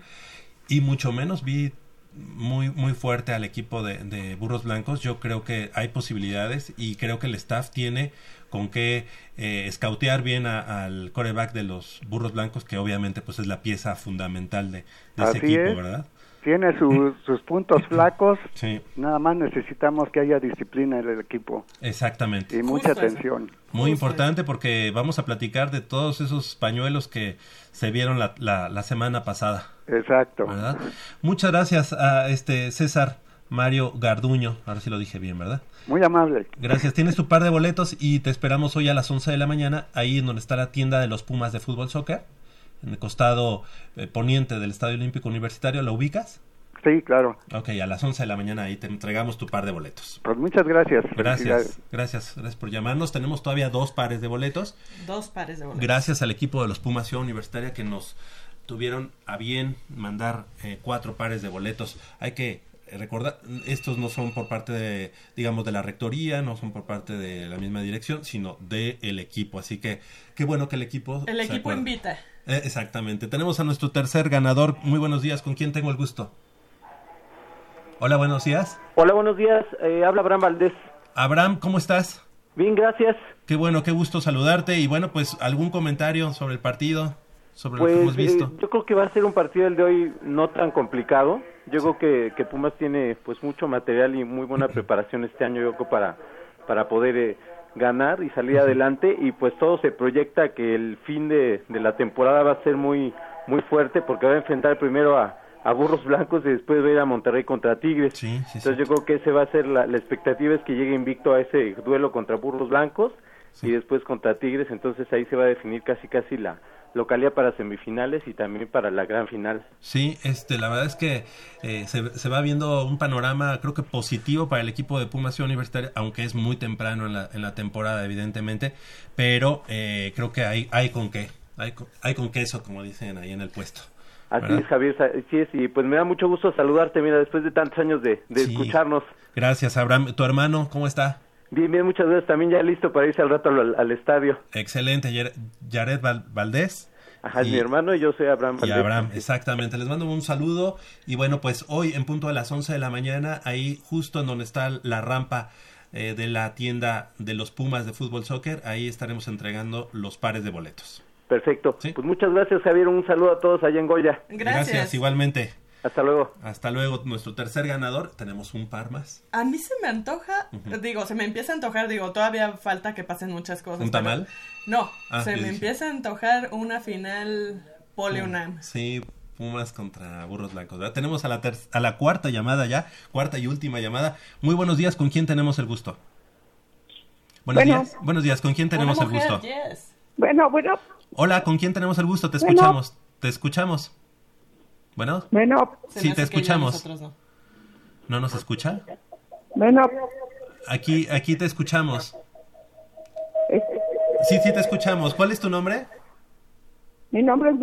y mucho menos vi muy muy fuerte al equipo de, de Burros Blancos. Yo creo que hay posibilidades y creo que el staff tiene con qué eh, escautear bien a- al coreback de los Burros Blancos, que obviamente pues es la pieza fundamental de, de ese equipo, es. ¿verdad? Tiene su- sus puntos flacos, Sí, nada más necesitamos que haya disciplina en el equipo exactamente. y mucha Justo eso. atención. Muy importante porque vamos a platicar de todos esos pañuelos que se vieron la, la, la semana pasada, Exacto. ¿verdad? Muchas gracias a este César Mario Garduño, ahora sí lo dije bien, ¿verdad? Muy amable. Gracias, tienes tu par de boletos y te esperamos hoy a las 11 de la mañana, ahí en donde está la tienda de los Pumas de fútbol soccer, en el costado eh, poniente del Estadio Olímpico Universitario, ¿la ubicas? Sí, claro. Ok, a las 11 de la mañana ahí te entregamos tu par de boletos. Pues muchas gracias. Gracias, gracias, gracias por llamarnos. Tenemos todavía dos pares de boletos. Dos pares de boletos. Gracias al equipo de los Pumas Ciudad Universitaria que nos tuvieron a bien mandar eh, cuatro pares de boletos. Hay que recordar, estos no son por parte de, digamos, de la rectoría, no son por parte de la misma dirección, sino del el equipo. Así que qué bueno que el equipo... El equipo invita. Eh, exactamente. Tenemos a nuestro tercer ganador. Muy buenos días. ¿Con quién tengo el gusto? Hola, buenos días. Hola, buenos días. Eh, habla Abraham Valdés. Abraham, ¿cómo estás? Bien, gracias. Qué bueno, qué gusto saludarte. Y bueno, pues algún comentario sobre el partido, sobre lo que Pues hemos visto. eh, yo creo que va a ser un partido el de hoy no tan complicado. Yo creo que, que Pumas tiene pues mucho material y muy buena preparación este año, yo creo, para, para poder eh, ganar y salir adelante. Y pues todo se proyecta que el fin de, de la temporada va a ser muy, muy fuerte porque va a enfrentar primero a, a Burros Blancos y después va a ir a Monterrey contra Tigres. Entonces yo creo que ese va a ser la, la expectativa es que llegue invicto a ese duelo contra Burros Blancos y después contra Tigres, entonces ahí se va a definir casi casi la localidad para semifinales y también para la gran final. Sí, este, la verdad es que eh, se, se, va viendo un panorama, creo que positivo para el equipo de Pumas Universitaria, aunque es muy temprano en la, en la temporada, evidentemente, pero eh, creo que hay, hay con qué, hay, con- hay con queso, como dicen ahí en el puesto. Así ¿verdad? es, Javier, sí es, y pues me da mucho gusto saludarte, mira, después de tantos años de, de Sí. escucharnos. Gracias, Abraham. ¿Tu hermano cómo está? Bien, bien, muchas gracias, también ya listo para irse al rato al, al estadio. Excelente, Yared Val- Valdés. Ajá, es mi hermano y yo soy Abraham. Y Valdés. Abraham, exactamente. Les mando un saludo. Y bueno, pues hoy en punto de las 11 de la mañana, ahí justo en donde está la rampa eh, de la tienda de los Pumas de fútbol soccer, ahí estaremos entregando los pares de boletos. Perfecto. Pues muchas gracias, Javier. Un saludo a todos allá en Goya. igualmente. Hasta luego. Hasta luego. Nuestro tercer ganador, tenemos un par más. A mí se me antoja, digo, se me empieza a antojar, digo, todavía falta que pasen muchas cosas. ¿Un pero- tamal? No, Ah, se me dije. empieza a antojar una final poli-UNAM. Sí, Pumas contra Burros Blancos. ¿verdad? Tenemos a la, ter- a la cuarta llamada ya, cuarta y última llamada. Muy buenos días, ¿con quién tenemos el gusto? Buenos Bueno. días, buenos días, ¿con quién tenemos el gusto? Bueno, bueno, Hola, ¿con quién tenemos el gusto? Te Bueno. escuchamos, te escuchamos. Bueno, bueno, sí, te escuchamos. ¿No nos escucha? bueno, Aquí, aquí te escuchamos. Sí, sí te escuchamos. ¿Cuál es tu nombre? mi nombre es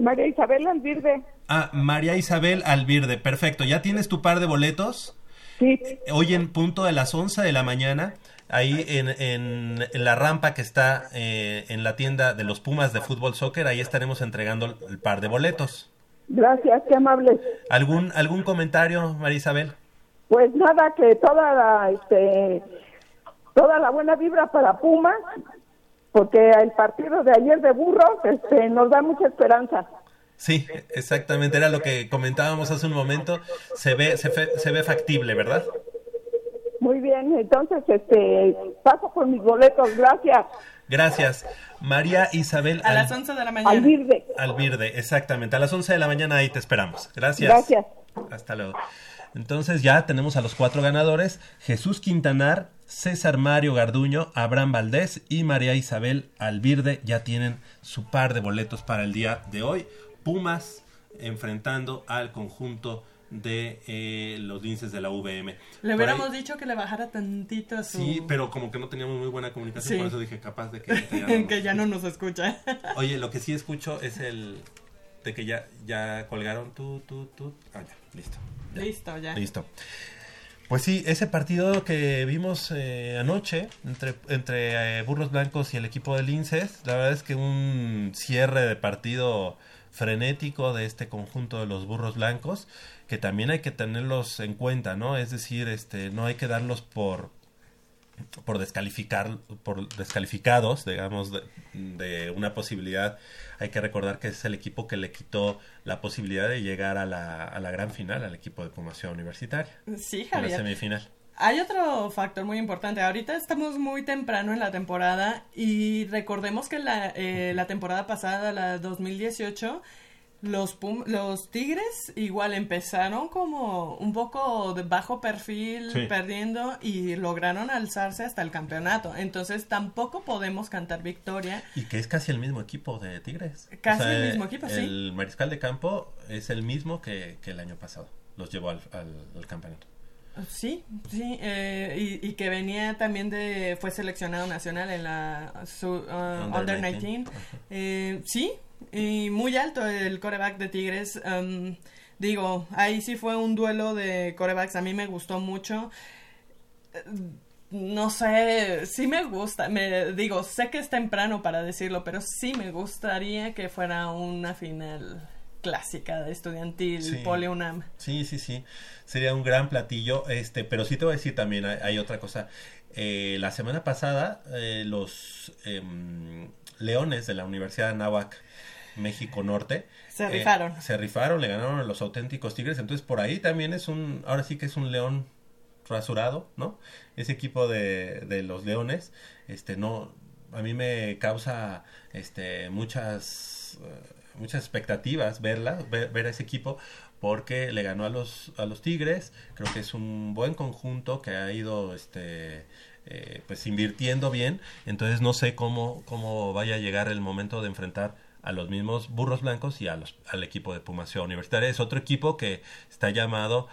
María Isabel Alvirde. Ah, María Isabel Alvirde. Perfecto. ¿Ya tienes tu par de boletos? Sí. Hoy en punto de las 11 de la mañana, ahí en, en- en la rampa que está eh, en la tienda de los Pumas de fútbol soccer, ahí estaremos entregando el, par de boletos. Gracias, qué amable. ¿Algún, algún comentario, María Isabel? Pues nada, que toda la, este, toda la buena vibra para Pumas, porque el partido de ayer de Burros, este, nos da mucha esperanza. Sí, exactamente, era lo que comentábamos hace un momento. Se ve, se, fe- se ve factible, ¿verdad? Muy bien, entonces, este, paso por mis boletos, gracias. Gracias. María Isabel A Al- las 11 de la mañana. Alvirde. Alvirde, exactamente. A las 11 de la mañana ahí te esperamos. Gracias. Gracias. Hasta luego. Entonces ya tenemos a los cuatro ganadores. Jesús Quintanar, César Mario Garduño, Abraham Valdés y María Isabel Alvirde ya tienen su par de boletos para el día de hoy. Pumas enfrentando al conjunto de eh, los linces de la VM. Le hubiéramos dicho que le bajara tantito a su... Sí, pero como que no teníamos muy buena comunicación, Sí. por eso dije capaz de que, que ya no- que ya no nos escucha. Oye, lo que sí escucho es el de que ya, ya colgaron tú, tú, tú. Ah, ya, listo. Listo, ya. Listo. Pues sí, ese partido que vimos eh, anoche entre, entre eh, Burros Blancos y el equipo de Linces, la verdad es que un cierre de partido frenético de este conjunto de los Burros Blancos, que también hay que tenerlos en cuenta, ¿no? Es decir, este, no hay que darlos por por descalificar por descalificados digamos de, de una posibilidad hay que recordar que es el equipo que le quitó la posibilidad de llegar a la, a la gran final al equipo de Pumación Universitaria Sí, en la Javier. semifinal Hay otro factor muy importante. Ahorita estamos muy temprano en la temporada y recordemos que la, eh, la temporada pasada, la 2018, los, Pum- los Tigres igual empezaron como un poco de bajo perfil, Sí. perdiendo y lograron alzarse hasta el campeonato. Entonces tampoco podemos cantar victoria. y que es casi el mismo equipo de Tigres Casi el mismo equipo, sí. el mariscal de campo es el mismo que, que el año pasado los llevó al, al- al campeonato Sí, sí, eh, y, y que venía también de, fue seleccionado nacional en la su- uh, Under Under 19. 19. Eh, sí, y muy alto el coreback de Tigres. um, digo, ahí sí fue un duelo de corebacks, a mí me gustó mucho. Eh, No sé, sí me gusta, me digo, sé que es temprano para decirlo, pero sí me gustaría que fuera una final clásica de estudiantil, Sí. Poli UNAM. Sí, sí, sí. Sería un gran platillo. Este, pero sí te voy a decir también, hay, hay otra cosa. Eh, la semana pasada, eh, los em, Leones de la Universidad de Anáhuac, México Norte, Se eh, rifaron. se rifaron, le ganaron a los auténticos Tigres. Entonces, por ahí también es un, ahora sí que es un león rasurado, ¿no? Ese equipo de, de los Leones, este, no, a mí me causa, este, muchas, eh, muchas expectativas verla, ver, ver a ese equipo, porque le ganó a los, a los Tigres. Creo que es un buen conjunto que ha ido este, eh, pues invirtiendo bien. Entonces no sé cómo, cómo vaya a llegar el momento de enfrentar a los mismos burros blancos y a los, al equipo de Puma Ciudad Universitaria. Es otro equipo que está llamado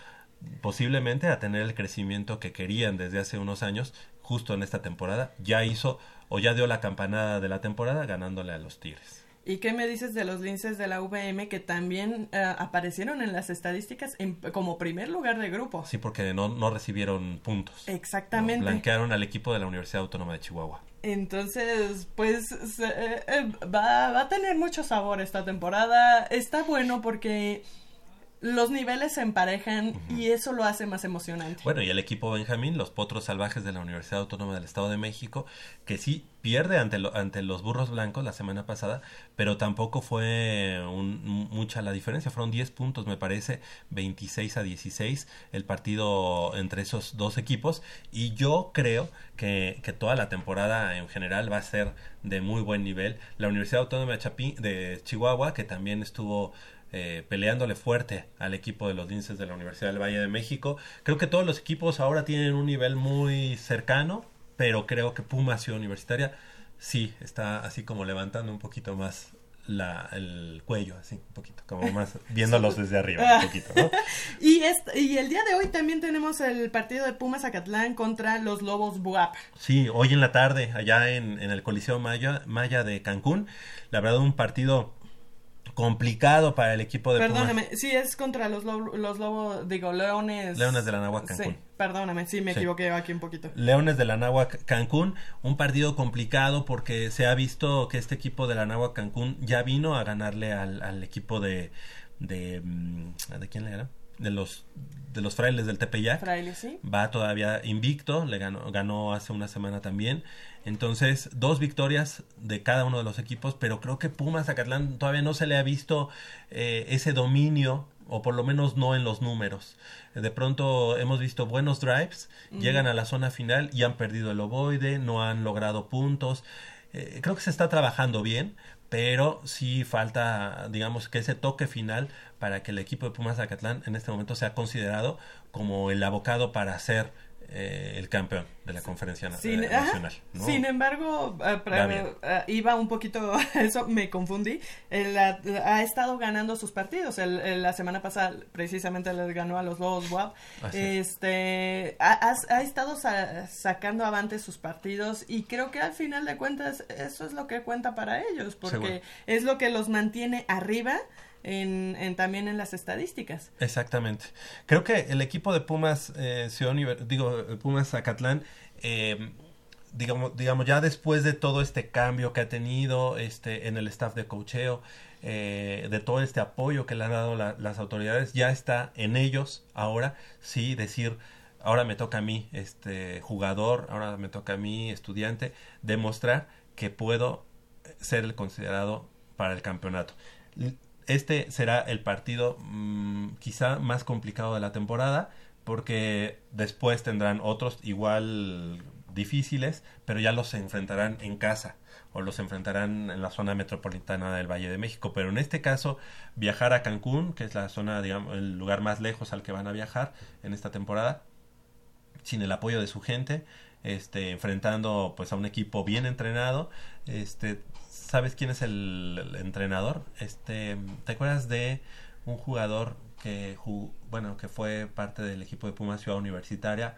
posiblemente a tener el crecimiento que querían desde hace unos años, justo en esta temporada. Ya hizo o ya dio la campanada de la temporada ganándole a los Tigres. ¿Y qué me dices de los linces de la VM que también eh, aparecieron en las estadísticas en- como primer lugar de grupo? Sí, porque no, no recibieron puntos. Exactamente. Blanquearon al equipo de la Universidad Autónoma de Chihuahua. Entonces, pues se- eh, eh, va, va a tener mucho sabor esta temporada. Está bueno porque los niveles se emparejan y eso lo hace más emocionante. Bueno, y el equipo Benjamín, los Potros Salvajes de la Universidad Autónoma del Estado de México, que sí pierde ante, lo- ante los Burros Blancos la semana pasada, pero tampoco fue un- mucha la diferencia, fueron 10 puntos, me parece, 26 a 16 el partido entre esos dos equipos, y yo creo que, que toda la temporada en general va a ser de muy buen nivel. La Universidad Autónoma de, Chapi- de Chihuahua, que también estuvo eh, peleándole fuerte al equipo de los linces de la Universidad del Valle de México. Creo que todos los equipos ahora tienen un nivel muy cercano, pero creo que Pumas Ciudad Universitaria sí está así como levantando un poquito más la, el cuello, así un poquito, como más viéndolos desde arriba un poquito, ¿no? Y el día de hoy también tenemos el partido de Pumas Acatlán contra los Lobos Buap. Sí, hoy en la tarde, allá en, en el Coliseo Maya, Maya de Cancún, la verdad un partido complicado para el equipo de Pumas. Perdóname, sí es contra los, lobo- los Lobos, digo, Leones. Leones de la Náhuatl, Cancún. Sí, perdóname, sí, me Sí. equivoqué aquí un poquito. Leones de la Náhuatl Cancún, un partido complicado porque se ha visto que este equipo de la Náhuatl Cancún ya vino a ganarle al, al equipo de de mm, de quién le ganó de los de los frailes del Tepeyac sí. va todavía invicto, le ganó, ganó hace una semana también. Entonces, dos victorias de cada uno de los equipos, pero creo que Pumas Zacatlán todavía no se le ha visto eh, ese dominio, o por lo menos no en los números. De pronto hemos visto buenos drives, llegan a la zona final y han perdido el ovoide, no han logrado puntos. Eh, creo que se está trabajando bien, pero sí falta, digamos, que ese toque final para que el equipo de Pumas Zacatlán en este momento sea considerado como el abocado para ser eh, el campeón de la conferencia Sin, eh, nacional. ¿no? Sin embargo, bien. eh, iba un poquito, eso me confundí. Él ha, ha estado ganando sus partidos. El- el- la semana pasada precisamente les ganó a los Lobos WAP. Así Este, ha, ha- ha estado sa- sacando avante sus partidos y creo que al final de cuentas eso es lo que cuenta para ellos porque Seguro. es lo que los mantiene arriba en, también en las estadísticas. Exactamente. Creo que el equipo de Pumas, eh, Ciudad digo, eh, Pumas Zacatlán, eh, digamos, digamos, ya después de todo este cambio que ha tenido este, en el staff de cocheo, eh, de todo este apoyo que le han dado la- las autoridades, ya está en ellos ahora, sí, decir, ahora me toca a mí, este jugador, ahora me toca a mí, estudiante, demostrar que puedo ser el considerado para el campeonato. Este será el partido mm, quizá más complicado de la temporada porque después tendrán otros igual difíciles, pero ya los enfrentarán en casa o los enfrentarán en la zona metropolitana del Valle de México. Pero en este caso, viajar a Cancún, que es la zona, digamos, el lugar más lejos al que van a viajar en esta temporada, sin el apoyo de su gente, este, enfrentando pues a un equipo bien entrenado, este, ¿sabes quién es el, el entrenador? Este, ¿te acuerdas de un jugador que ju- bueno, que fue parte del equipo de Pumas Ciudad Universitaria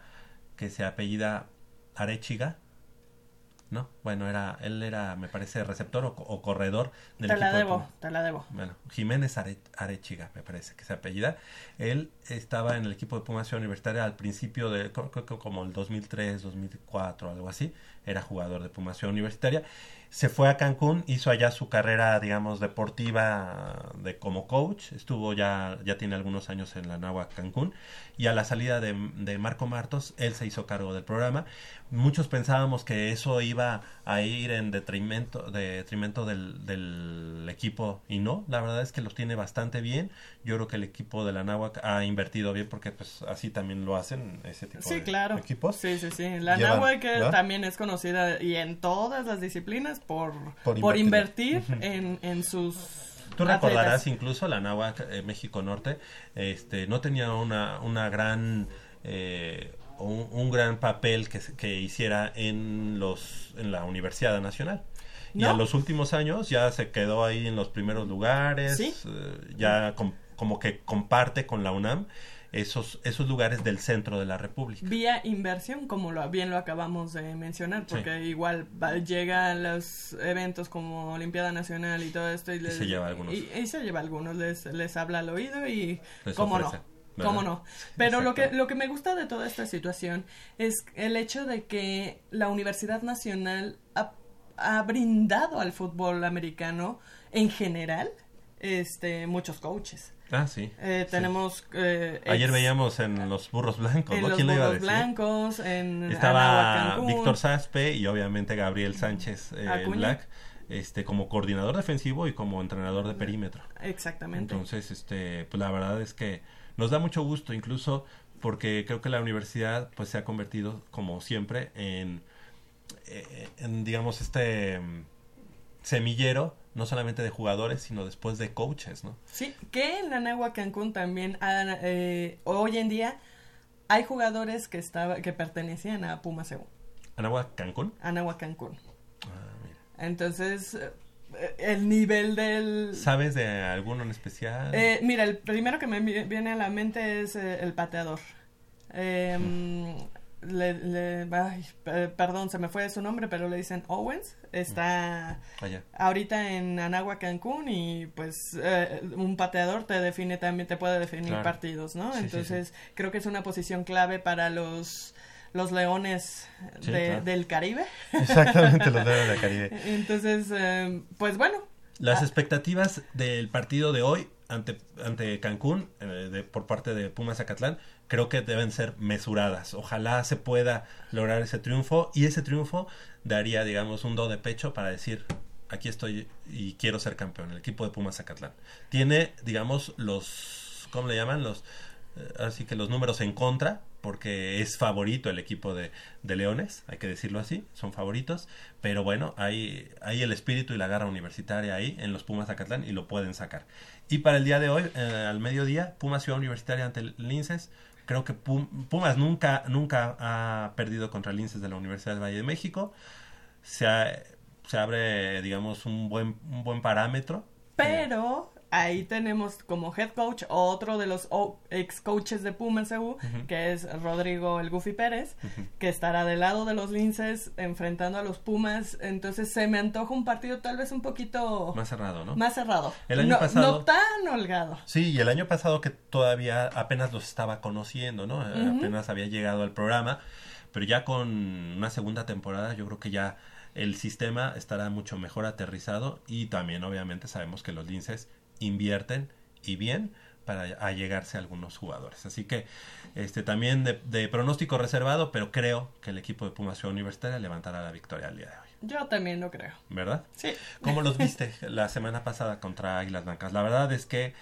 que se apellida Arechiga? ¿No? Bueno, era él era, me parece, receptor o, o corredor del Te la equipo debo, te la debo. Bueno, Jiménez Are- Arechiga, me parece que se apellida. Él estaba en el equipo de Pumas Ciudad Universitaria al principio de, creo creo que como el 2003, 2004, algo así. Era jugador de Pumas Ciudad Universitaria. Se fue a Cancún, hizo allá su carrera, digamos, deportiva de como coach. Estuvo ya, ya tiene algunos años en la Nahua Cancún. Y a la salida de, de Marco Martos, él se hizo cargo del programa. Muchos pensábamos que eso iba a ir en detrimento, detrimento del, del equipo y no, la verdad es que los tiene bastante bien. Yo creo que el equipo de la Náhuac ha invertido bien porque pues así también lo hacen ese tipo Sí, de claro. equipos. Sí, sí, sí. La ¿verdad? también es conocida y en todas las disciplinas por, Por por, invertir. en, en sus Tú recordarás incluso la Náhuac eh, México Norte, este, no tenía una, una gran eh, un, un gran papel que, que hiciera en los en la Universidad Nacional. Y ¿No? a los últimos años ya se quedó ahí en los primeros lugares, Sí. eh, ya com- como que comparte con la UNAM esos esos lugares del centro de la República. Vía inversión, como lo, bien lo acabamos de mencionar, Sí. porque igual va- llega a los eventos como Olimpiada Nacional y todo esto y, les- se lleva algunos. Y, y se lleva algunos, les, les habla al oído y Les cómo ofrece, no. ¿verdad? ¿Cómo no? Pero lo que, lo que me gusta de toda esta situación es el hecho de que la Universidad Nacional ha, ha brindado al fútbol americano en general este muchos coaches. Ah, sí. Eh, sí. tenemos eh, Ayer veíamos en los burros blancos, en ¿no? los ¿Quién lo iba a burros decir? blancos, en Estaba. Víctor Saspe y obviamente Gabriel Sánchez eh. Black, este, como coordinador defensivo y como entrenador de perímetro. Exactamente. Entonces, este, pues la verdad es que nos da mucho gusto, incluso porque creo que la universidad, pues se ha convertido, como siempre, en, eh, en digamos, este mm, semillero, no solamente de jugadores, sino después de coaches, ¿no? Sí, que en Anáhuac, Cancún también han, eh, hoy en día hay jugadores que estaba, que pertenecían a Puma Seúl, Anáhuac Cancún. Anáhuac, Cancún. Ah, Entonces, eh, el nivel del... ¿Sabes de alguno en especial? Eh, mira, el primero que me vi- viene a la mente es eh, el pateador. Eh, le, le- ay, pe- perdón, se me fue su nombre, pero le dicen Owens. Está Allá. ahorita en Anáhuac, Cancún y pues eh, un pateador te define también, te puede definir Claro. partidos, ¿no? Sí, sí, Entonces creo que es una posición clave para los los leones de- claro. del Caribe. Exactamente, los Leones del Caribe. Entonces, eh, pues bueno, Las Ah. expectativas del partido de hoy ante, ante Cancún eh, de- por parte de Pumas Zacatlán creo que deben ser mesuradas. Ojalá se pueda lograr ese triunfo y ese triunfo daría, digamos, un do de pecho para decir, aquí estoy y quiero ser campeón, el equipo de Pumas Zacatlán. Tiene, digamos, los, ¿cómo le llaman? Los, eh, así que los números en contra, porque es favorito el equipo de, Leones, hay que decirlo así, son favoritos, pero bueno, hay, hay el espíritu y la garra universitaria ahí en los Pumas Zacatlán y lo pueden sacar. Y para el día de hoy, eh, al mediodía, Pumas Ciudad Universitaria ante el Linces, creo que Pum- Pumas nunca, nunca ha perdido contra el Linces de la Universidad del Valle de México, se, ha- se abre, digamos, un buen, un buen parámetro. Pero ahí tenemos como head coach otro de los ex coaches de Pumas EU, Ujú. que es Rodrigo El Goofy Pérez, que estará del lado de los linces enfrentando a los Pumas. Entonces se me antoja un partido tal vez un poquito Más cerrado, ¿no? más cerrado. El año no, pasado- no tan holgado. Sí, y el año pasado que todavía apenas los estaba conociendo, ¿no? Eh. Apenas había llegado al programa, pero ya con una segunda temporada yo creo que ya el sistema estará mucho mejor aterrizado y también obviamente sabemos que los linces invierten y bien para allegarse a algunos jugadores. Así que este también de, de pronóstico reservado, pero creo que el equipo de Pumas Ciudad Universitaria levantará la victoria al día de hoy. Yo también lo creo. ¿Verdad? Sí. ¿Cómo los viste la semana pasada contra Águilas Blancas? La verdad es que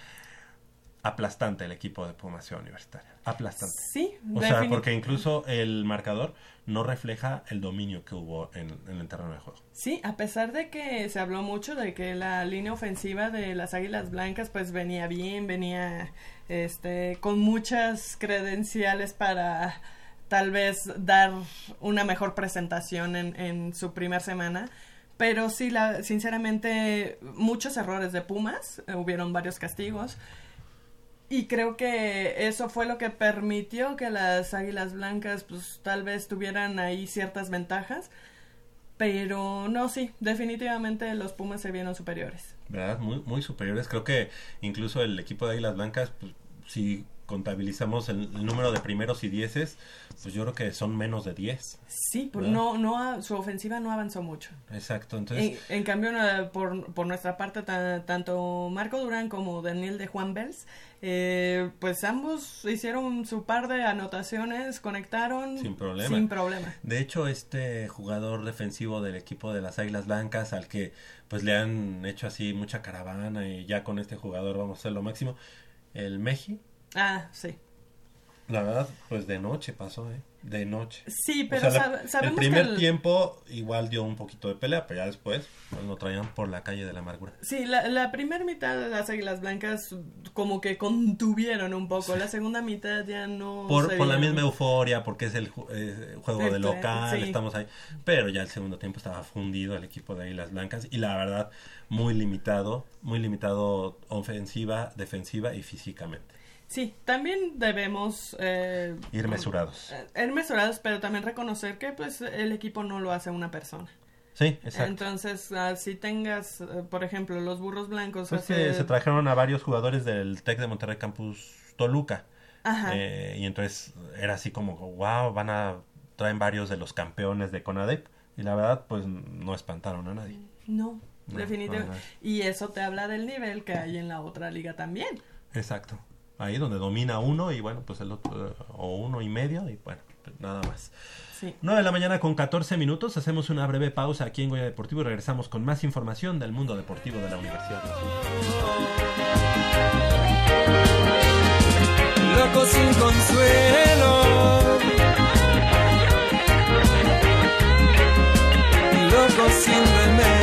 aplastante el equipo de Pumas Ciudad Universitaria. Aplastante. Sí, O sea, porque incluso el marcador no refleja el dominio que hubo en, en el terreno de juego. Sí, a pesar de que se habló mucho de que la línea ofensiva de las Águilas Blancas pues venía bien, venía este con muchas credenciales para tal vez dar una mejor presentación en, en su primer semana. Pero sí, la, sinceramente, muchos errores de Pumas, eh, hubieron varios castigos. Y creo que eso fue lo que permitió que las Águilas Blancas pues tal vez tuvieran ahí ciertas ventajas. Pero no, sí, definitivamente los Pumas se vieron superiores. ¿Verdad? Muy, muy superiores. Creo que incluso el equipo de Águilas Blancas, pues, si contabilizamos el, el número de primeros y dieces, pues yo creo que son menos de 10. Sí, pues ¿verdad? no, no, su ofensiva no avanzó mucho. Exacto, entonces... En, en cambio, por, por nuestra parte, ta- tanto Marco Durán como Daniel de Juan Bels, eh, pues ambos hicieron su par de anotaciones, conectaron Sin problema. Sin problema. De hecho, este jugador defensivo del equipo de las Águilas Blancas, al que pues le han hecho así mucha caravana y ya con este jugador vamos a hacer lo máximo, el Meji, Ah, sí. La verdad, pues de noche pasó, ¿eh? De noche. Sí, O pero sea, la- sab- sabemos el primer que el- tiempo igual dio un poquito de pelea, pero ya después pues, lo traían por la calle de la amargura. Sí, la, la primera mitad de las Águilas Blancas como que contuvieron un poco, la segunda mitad ya no... Por, se por la misma euforia, porque es el eh, juego de local, sí. estamos ahí. Pero ya el segundo tiempo estaba fundido el equipo de Águilas Blancas y la verdad, muy limitado, muy limitado ofensiva, defensiva y físicamente. Sí, también debemos... eh, Ir mesurados. eh, ir mesurados, pero también reconocer que pues el equipo no lo hace una persona. Sí, exacto. Entonces, ah, si tengas, eh, por ejemplo, los burros blancos... Pues hace- que se trajeron a varios jugadores del TEC de Monterrey Campus Toluca. Ajá. Eh, y entonces era así como, wow, van a traen varios de los campeones de CONADEP. Y la verdad, pues no espantaron a nadie. No, No, definitivamente. no, no. Y eso te habla del nivel que hay en la otra liga también. Exacto. Ahí donde domina uno y bueno, pues el otro, o uno y medio y bueno, pues nada más. Sí. 9 de la mañana con 14 minutos, hacemos una breve pausa aquí en Goya Deportivo y regresamos con más información del mundo deportivo de la Universidad Loco sin consuelo. Loco sin remedio.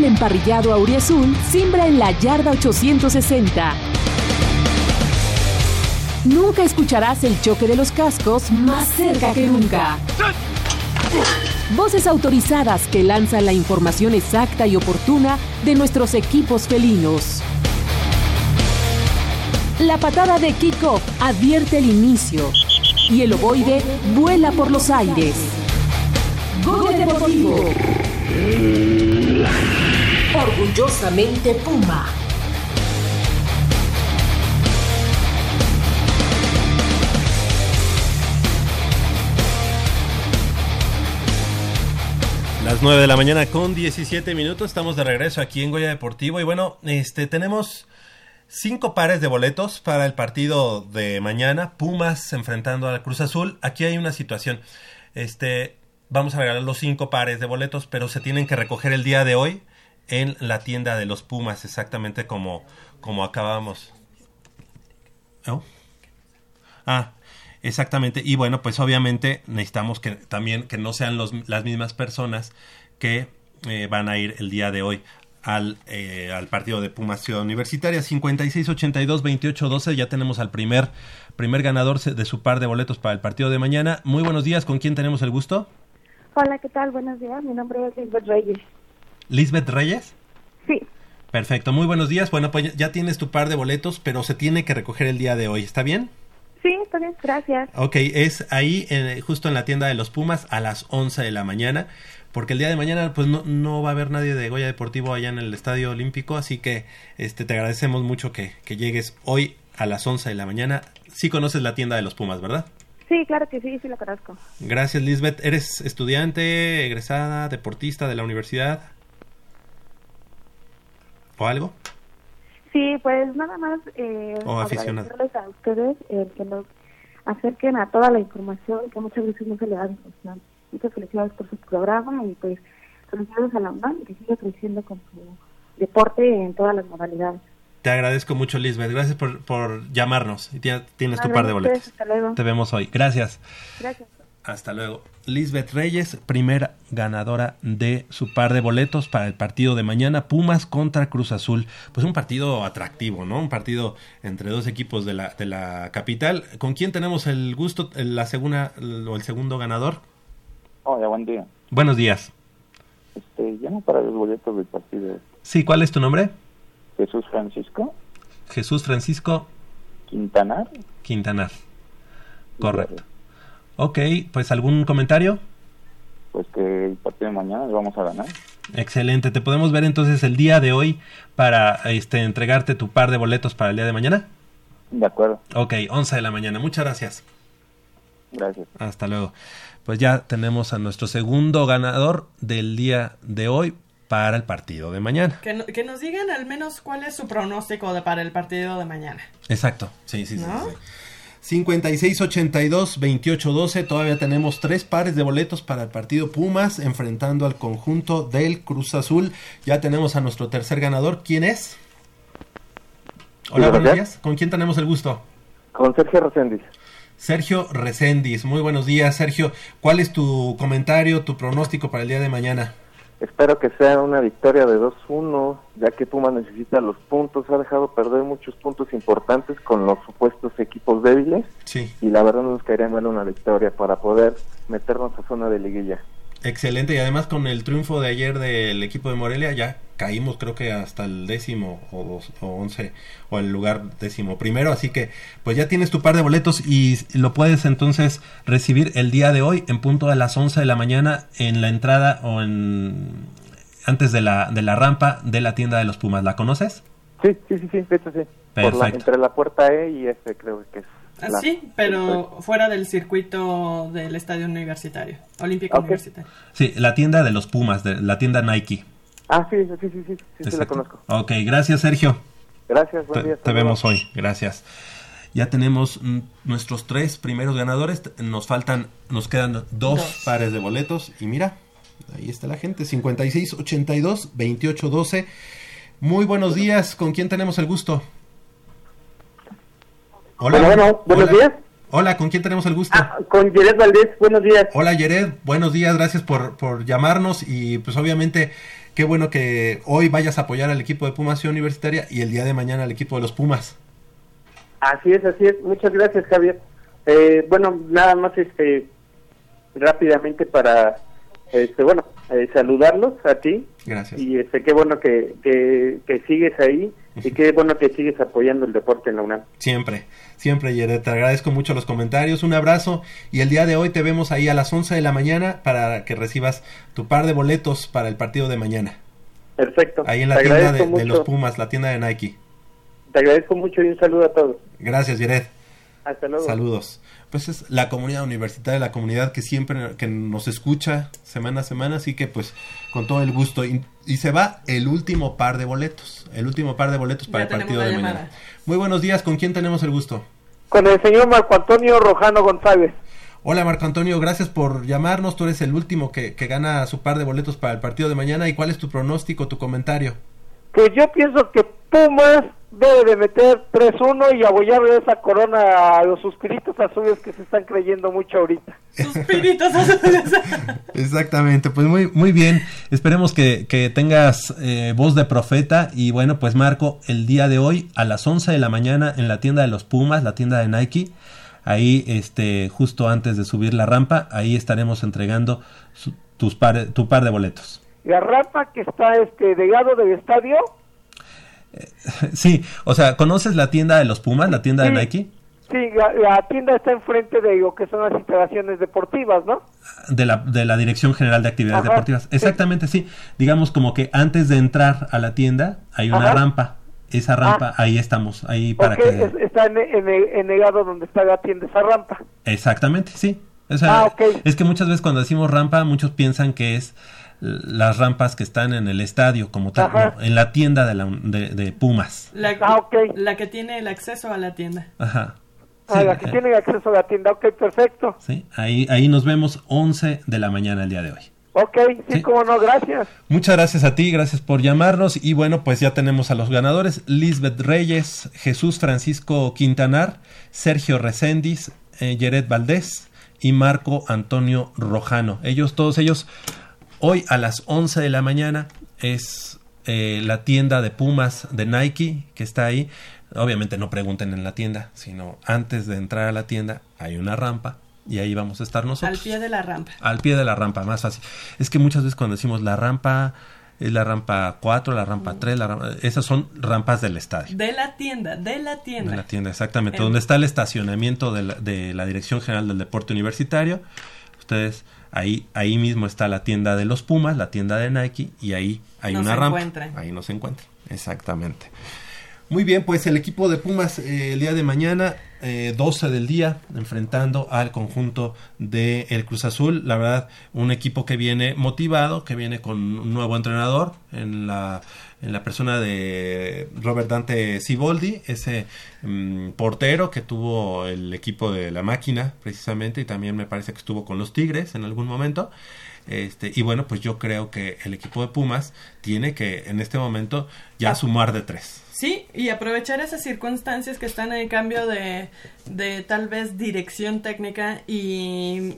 El emparrillado auriazul simbra en la yarda 860. Nunca escucharás el choque de los cascos más cerca que nunca. Voces autorizadas que lanzan la información exacta y oportuna de nuestros equipos felinos. La patada de kickoff advierte el inicio y el ovoide vuela por los aires. Goya Deportivo. Orgullosamente Puma. Las 9 de la mañana con 17 minutos, estamos de regreso aquí en Goya Deportivo y bueno, este tenemos cinco pares de boletos para el partido de mañana, Pumas enfrentando a Cruz Azul. Aquí hay una situación. Este, vamos a regalar los cinco pares de boletos, pero se tienen que recoger el día de hoy en la tienda de los Pumas, exactamente como como acabamos. Ah, exactamente. Y bueno, pues obviamente necesitamos que también que no sean los, las mismas personas que eh, van a ir el día de hoy al, eh, al partido de Pumas Ciudad Universitaria 56-82-28-12 ya tenemos al primer primer ganador de su par de boletos para el partido de mañana muy buenos días con quién tenemos el gusto Hola, ¿qué tal? Buenos días. Mi nombre es Lisbeth Reyes. Lisbeth Reyes Sí. Perfecto, muy buenos días. Bueno, pues ya tienes tu par de boletos, pero se tiene que recoger el día de hoy, ¿está bien? Sí, está bien, gracias. Ok, es ahí, eh, justo en la tienda de los Pumas, a las 11 de la mañana, porque el día de mañana pues no, no va a haber nadie de Goya Deportivo allá en el Estadio Olímpico, así que este te agradecemos mucho que, que llegues hoy a las 11 de la mañana. Sí conoces la tienda de los Pumas, ¿verdad? Sí, claro que sí, sí la conozco. Gracias, Lisbeth. ¿Eres estudiante, egresada, deportista de la universidad? ¿O algo? Sí, pues nada más eh, O aficionado. agradecerles a ustedes el que nos acerquen a toda la información que muchas veces no se le da difusión. Muchas felicidades por su programa y pues felicidades a la UNAM y que siga creciendo con su deporte en todas las modalidades. Te agradezco mucho, Lisbeth. Gracias por, por llamarnos. Y tienes, tienes tu par de boletos. hasta luego. Te vemos hoy. Gracias. Gracias. Hasta luego. Lisbeth Reyes, primera ganadora de su par de boletos para el partido de mañana, Pumas contra Cruz Azul. Pues un partido atractivo, ¿no? Un partido entre dos equipos de la, de la capital. ¿Con quién tenemos el gusto, la segunda o el segundo ganador? Hola, buen día. Buenos días. Este, llamo para los boletos del partido. Sí, ¿cuál es tu nombre? Jesús Francisco Jesús Francisco Quintanar. Quintanar. Correcto. Ok, pues algún comentario? Pues que el partido de mañana lo vamos a ganar. Excelente. ¿Te podemos ver entonces el día de hoy para este entregarte tu par de boletos para el día de mañana? De acuerdo. Ok, 11 de la mañana. Muchas gracias. Gracias. Hasta luego. Pues ya tenemos a nuestro segundo ganador del día de hoy para el partido de mañana. Que, no- que nos digan al menos cuál es su pronóstico de, para el partido de mañana. Exacto. Sí, sí, sí. ¿No? sí. 56-82-28-12. Todavía tenemos tres pares de boletos para el partido Pumas enfrentando al conjunto del Cruz Azul. Ya tenemos a nuestro tercer ganador. ¿Quién es? Hola, buenos buenos días. ¿Con quién tenemos el gusto? Con Sergio Reséndiz. Sergio Recendis. Muy buenos días, Sergio. ¿Cuál es tu comentario, tu pronóstico para el día de mañana? Espero que sea una victoria de 2-1, ya que Pumas necesita los puntos. Ha dejado perder muchos puntos importantes con los supuestos equipos débiles. Sí. Y la verdad nos caería mal una victoria para poder meternos a zona de liguilla. Excelente, y además con el triunfo de ayer del equipo de Morelia ya caímos creo que hasta el décimo o, dos, o once o el lugar décimo primero, así que pues ya tienes tu par de boletos y lo puedes entonces recibir el día de hoy en punto a las 11 de la mañana en la entrada o en antes de la, de la rampa de la tienda de los Pumas, ¿la conoces? Sí, sí, sí, sí, de hecho sí. Por la- Perfecto. entre la puerta E y F creo que es. Ah, la- Sí, pero fuera del circuito del estadio universitario, olímpico universitario. Sí, la tienda de los Pumas, de, la tienda Nike. Ah, sí, sí, sí, sí, sí, sí, sí, la conozco. Ok, gracias Sergio. Gracias, buen Te, día. te vemos hoy, gracias. Ya tenemos nuestros tres primeros ganadores. Nos faltan, nos quedan dos, Dos. pares de boletos. Y mira, ahí está la gente: 56 82 28 12. Muy buenos días. ¿Con quién tenemos el gusto? Hola. Bueno, bueno, buenos Hola. días. Ah, Hola, ¿con quién tenemos el gusto? Con Yered Valdés, buenos días. Hola, Yered. Buenos días. Gracias por, por llamarnos. Y pues, obviamente, qué bueno que hoy vayas a apoyar al equipo de Pumas Ciudad Universitaria y el día de mañana al equipo de los Pumas. Así es, así es. Muchas gracias, Javier. Eh, bueno, nada más este rápidamente para este bueno, eh, saludarlos a ti Gracias. y este qué bueno que, que, que sigues ahí y qué bueno que sigues apoyando el deporte en la UNAM. Siempre, siempre, Yered. Te agradezco mucho los comentarios. Un abrazo. Y el día de hoy te vemos ahí a las 11 de la mañana para que recibas tu par de boletos para el partido de mañana. Perfecto. Ahí en la Te tienda de, de los Pumas, la tienda de Nike. Te agradezco mucho y un saludo a todos. Gracias, Yered. Hasta luego. Saludos. Pues es la comunidad universitaria, la comunidad que siempre que nos escucha semana a semana, así que pues con todo el gusto. Y, y se va el último par de boletos, el último par de boletos para Ya el partido de mañana. Muy buenos días, ¿con quién tenemos el gusto? Con el señor Marco Antonio Rojano González. Hola Marco Antonio, gracias por llamarnos. Tú eres el último que, que gana su par de boletos para el partido de mañana. ¿Y cuál es tu pronóstico, tu comentario? Pues yo pienso que Pumas debe de meter 3-1 y abollarle esa corona a los suspiritos azules que se están creyendo mucho ahorita. Suspiritos Exactamente, pues muy, muy bien. Esperemos que, que tengas eh, voz de profeta. Y bueno, pues Marco, el día de hoy a las 11 de la mañana en la tienda de los Pumas, la tienda de Nike, ahí este, justo antes de subir la rampa, ahí estaremos entregando su- tus par, tu par de boletos. La rampa que está este del lado del estadio, Sí, o sea, ¿conoces la tienda de los Pumas, la tienda de Sí. Nike? Sí, la, la tienda está enfrente de lo que son las instalaciones deportivas, ¿no? De la, de la Dirección General de Actividades Ajá, Deportivas. Exactamente, sí. Digamos como que antes de entrar a la tienda hay una Ajá. rampa. Esa rampa, ahí estamos, ahí para que... es- está en, en el, en el lado donde está la tienda, esa rampa. Exactamente, sí. O sea, Ah, ok. Es que muchas veces cuando decimos rampa, muchos piensan que es las rampas que están en el estadio como tal, no, en la tienda de, la, de, de Pumas. La, la que tiene el acceso a la tienda. Ajá. Ah, la que eh, tiene acceso a la tienda, ok, perfecto. sí, ahí, ahí nos vemos 11 de la mañana el día de hoy. Ok, sí, Sí. cómo no, gracias. Muchas gracias a ti, gracias por llamarnos y bueno, pues ya tenemos a los ganadores, Lisbeth Reyes, Jesús Francisco Quintanar, Sergio Recendis, eh, Yeret Valdés y Marco Antonio Rojano. Ellos, todos ellos, hoy a las 11 de la mañana es eh, la tienda de Pumas de Nike que está ahí. Obviamente no pregunten en la tienda, sino antes de entrar a la tienda hay una rampa y ahí vamos a estar nosotros. Al pie de la rampa. Al pie de la rampa, más fácil. Es que muchas veces cuando decimos la rampa, es la rampa 4, la rampa 3, la rampa- esas son rampas del estadio. De la tienda, de la tienda. De la tienda, exactamente. En- Donde está el estacionamiento de la, de la Dirección General del Deporte Universitario. Ustedes, ahí, ahí mismo está la tienda de los Pumas, la tienda de Nike, y ahí hay Nos una rampa. encuentran. Ahí nos encuentran, exactamente. Muy bien, pues el equipo de Pumas eh, el día de mañana, eh, 12 del día, enfrentando al conjunto de el Cruz Azul. La verdad, un equipo que viene motivado, que viene con un nuevo entrenador en la, en la persona de Robert Dante Siboldi, ese mm, portero que tuvo el equipo de la máquina, precisamente, y también me parece que estuvo con los Tigres en algún momento. Este, y bueno, pues yo creo que el equipo de Pumas tiene que en este momento ya sumar de tres. Sí, y aprovechar esas circunstancias que están en cambio de, de tal vez dirección técnica y,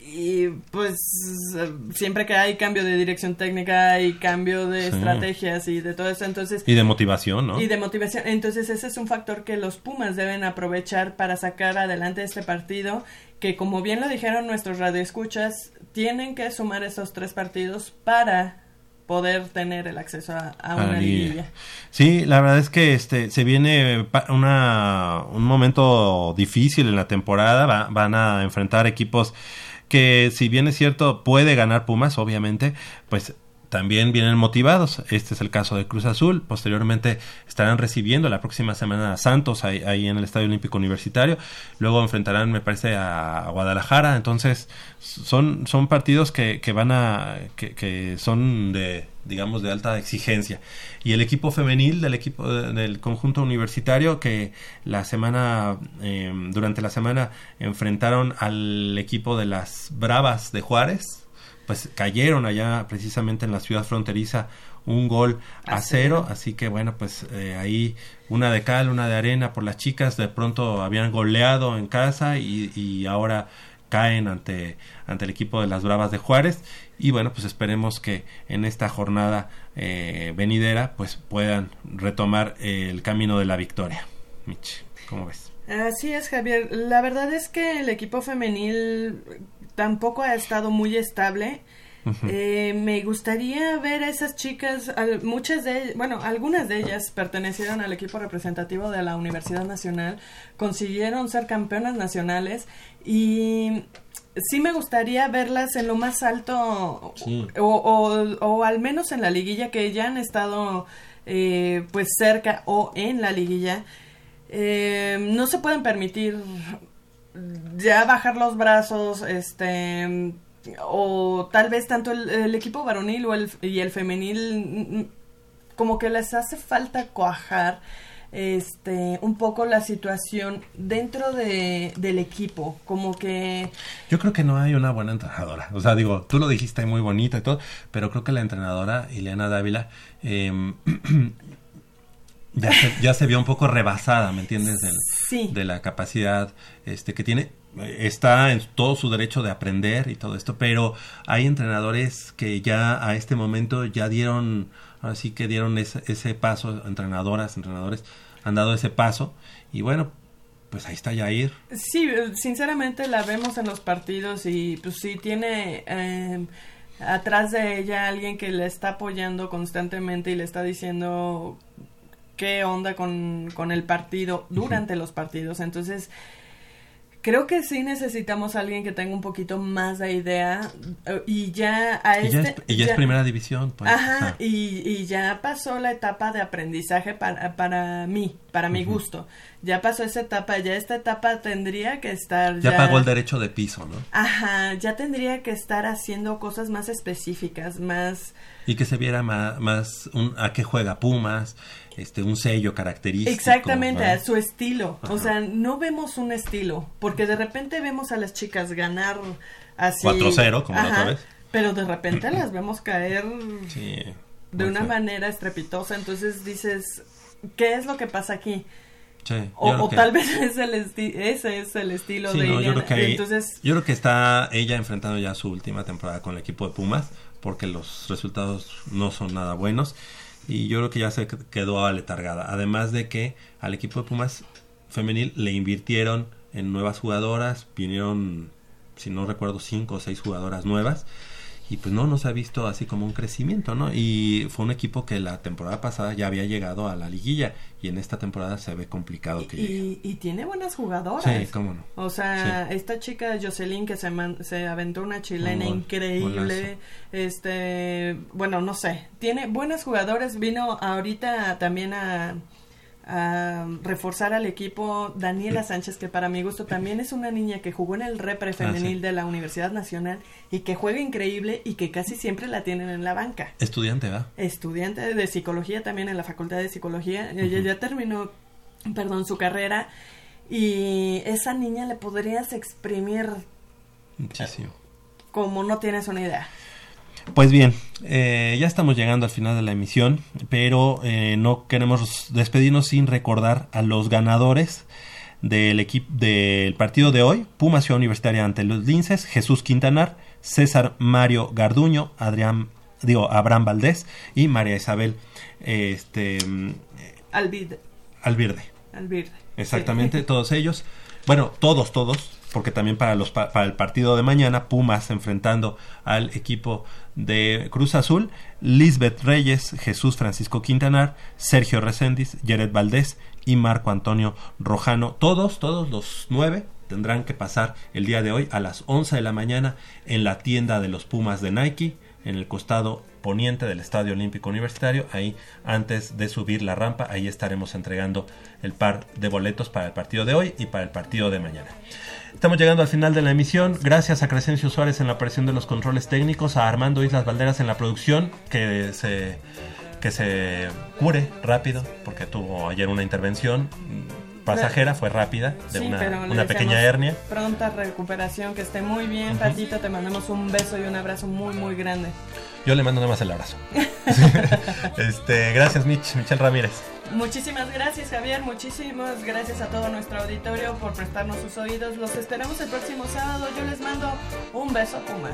y pues siempre que hay cambio de dirección técnica hay cambio de Sí. estrategias y de todo eso, entonces... Y de motivación, ¿no? Y de motivación. Entonces ese es un factor que los Pumas deben aprovechar para sacar adelante este partido, que como bien lo dijeron nuestros radioescuchas, tienen que sumar esos tres partidos para poder tener el acceso a, una la liguilla. Sí, la verdad es que este se viene una, un momento difícil en la temporada. Va- van a enfrentar equipos que, si bien es cierto, puede ganar Pumas, obviamente, pues también vienen motivados. Este es el caso de Cruz Azul. Posteriormente estarán recibiendo la próxima semana a Santos ahí, en el Estadio Olímpico Universitario. Luego enfrentarán, me parece, a, Guadalajara. Entonces, son, son partidos que, que van a. Que, que son de digamos de alta exigencia y el equipo femenil del equipo de- del conjunto universitario que la semana eh, durante la semana enfrentaron al equipo de las Bravas de Juárez pues cayeron allá precisamente en la ciudad fronteriza un gol a, cero, cero. así que bueno pues eh, ahí una de cal una de arena por las chicas. De pronto habían goleado en casa y, y ahora caen ante ante el equipo de las Bravas de Juárez. Y bueno pues esperemos que en esta jornada eh, venidera pues puedan retomar eh, el camino de la victoria. Mitch cómo ves Así es, Javier. La verdad es que el equipo femenil tampoco ha estado muy estable. Eh, me gustaría ver a esas chicas, al- muchas de bueno, algunas de ellas pertenecieron al equipo representativo de la Universidad Nacional, consiguieron ser campeonas nacionales y sí me gustaría verlas en lo más alto Sí. o, o- o al menos en la liguilla que ya han estado eh, pues cerca o en la liguilla. Eh, no se pueden permitir ya bajar los brazos, este, o tal vez tanto el, equipo varonil o el, y el femenil, mm, mm, como que les hace falta cuajar, este, un poco la situación dentro de, del equipo, como que Yo creo que no hay una buena entrenadora. O sea, digo, tú lo dijiste muy bonita y todo, pero creo que la entrenadora, Ileana Dávila, eh, ya, se, ya se vio un poco rebasada, ¿me entiendes? Del- Sí. De la capacidad este, que tiene. Está en todo su derecho de aprender y todo esto, pero hay entrenadores que ya a este momento ya dieron, ahora sí que dieron ese, ese paso, entrenadoras, entrenadores, han dado ese paso y bueno, pues ahí está Yair. Sí, sinceramente la vemos en los partidos y pues sí tiene eh, atrás de ella alguien que le está apoyando constantemente y le está diciendo qué onda con, con el partido durante los partidos. Entonces, creo que sí necesitamos a alguien que tenga un poquito más de idea eh, y ya a Y ya este... es, y ya es primera división. Pues. Ajá, y, y ya pasó la etapa de aprendizaje para, para mí, para mi gusto. Ya pasó esa etapa, ya esta etapa tendría que estar... Ya pagó el derecho de piso, ¿no? Ajá, ya tendría que estar haciendo cosas más específicas, más... Y que se viera más, más un, a qué juega Pumas, este, un sello característico. Exactamente, ¿verdad? a su estilo. O sea, no vemos un estilo, porque de repente vemos a las chicas ganar así... 4-0, como la otra vez. Pero de repente las vemos caer Sí, de una feo. manera estrepitosa, entonces dices, ¿qué es lo que pasa aquí? Sí, O, creo o que- tal vez es el ese es el estilo Sí, de no, yo creo que ahí- Entonces, yo creo que está ella enfrentando ya su última temporada con el equipo de Pumas porque los resultados no son nada buenos y yo creo que ya se quedó aletargada. Además de que al equipo de Pumas femenil le invirtieron en nuevas jugadoras, vinieron, si no recuerdo, cinco o seis jugadoras nuevas y pues no, no se ha visto así como un crecimiento, ¿no? Y fue un equipo que la temporada pasada ya había llegado a la liguilla y en esta temporada se ve complicado que llegue. y, y tiene buenas jugadoras. Sí, cómo no. O sea, esta chica Jocelyn que se, man- se aventó una chilena Un gol, increíble. Este, bueno, no sé. Tiene buenas jugadoras. Vino ahorita también a, a reforzar al equipo Daniela Sánchez, que para mi gusto también es una niña que jugó en el repre femenil sí. de la Universidad Nacional y que juega increíble y que casi siempre la tienen en la banca. Estudiante, ¿va? estudiante de psicología también en la facultad de psicología. Ella ya terminó, perdón, su carrera y esa niña le podrías exprimir Muchísimo. como no tienes una idea. Pues bien, eh, ya estamos llegando al final de la emisión, pero eh, no queremos despedirnos sin recordar a los ganadores del equipo del partido de hoy. Puma Ciudad Universitaria ante los Linces, Jesús Quintanar, César Mario Garduño, Adrián, digo, Abraham Valdés y María Isabel este, Alvid, Alvirde. Alvirde. Exactamente, Sí. todos ellos. Bueno, todos, todos, porque también para los pa- para el partido de mañana Pumas enfrentando al equipo de Cruz Azul, Lisbeth Reyes, Jesús Francisco Quintanar, Sergio Reséndiz, Jared Valdés y Marco Antonio Rojano. Todos, todos los nueve tendrán que pasar el día de hoy a las 11 de la mañana en la tienda de los Pumas de Nike, en el costado poniente del Estadio Olímpico Universitario. Ahí, antes de subir la rampa, ahí estaremos entregando el par de boletos para el partido de hoy y para el partido de mañana. Estamos llegando al final de la emisión. Gracias a Crescencio Suárez en la operación de los controles técnicos, a Armando Islas Valderas en la producción, que se, que se cure rápido, porque tuvo ayer una intervención pasajera, fue rápida, de Sí, una, una pequeña hernia. Pronta recuperación, que esté muy bien, Patito. Te mandamos un beso y un abrazo muy, muy grande. Yo le mando nada más el abrazo. este, gracias, Mitch, Michelle Ramírez. Muchísimas gracias, Javier. Muchísimas gracias a todo nuestro auditorio por prestarnos sus oídos. Los esperamos el próximo sábado. Yo les mando un beso, Puma.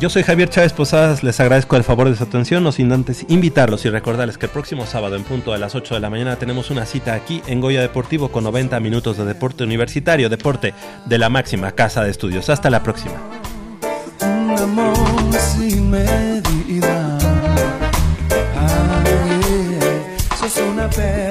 Yo soy Javier Chávez Posadas, les agradezco el favor de su atención, no sin antes invitarlos y recordarles que el próximo sábado en punto de las 8 de la mañana tenemos una cita aquí en Goya Deportivo con 90 minutos de deporte universitario, deporte de la máxima casa de estudios. Hasta la próxima. un amor sin medida. Ay, sos una perla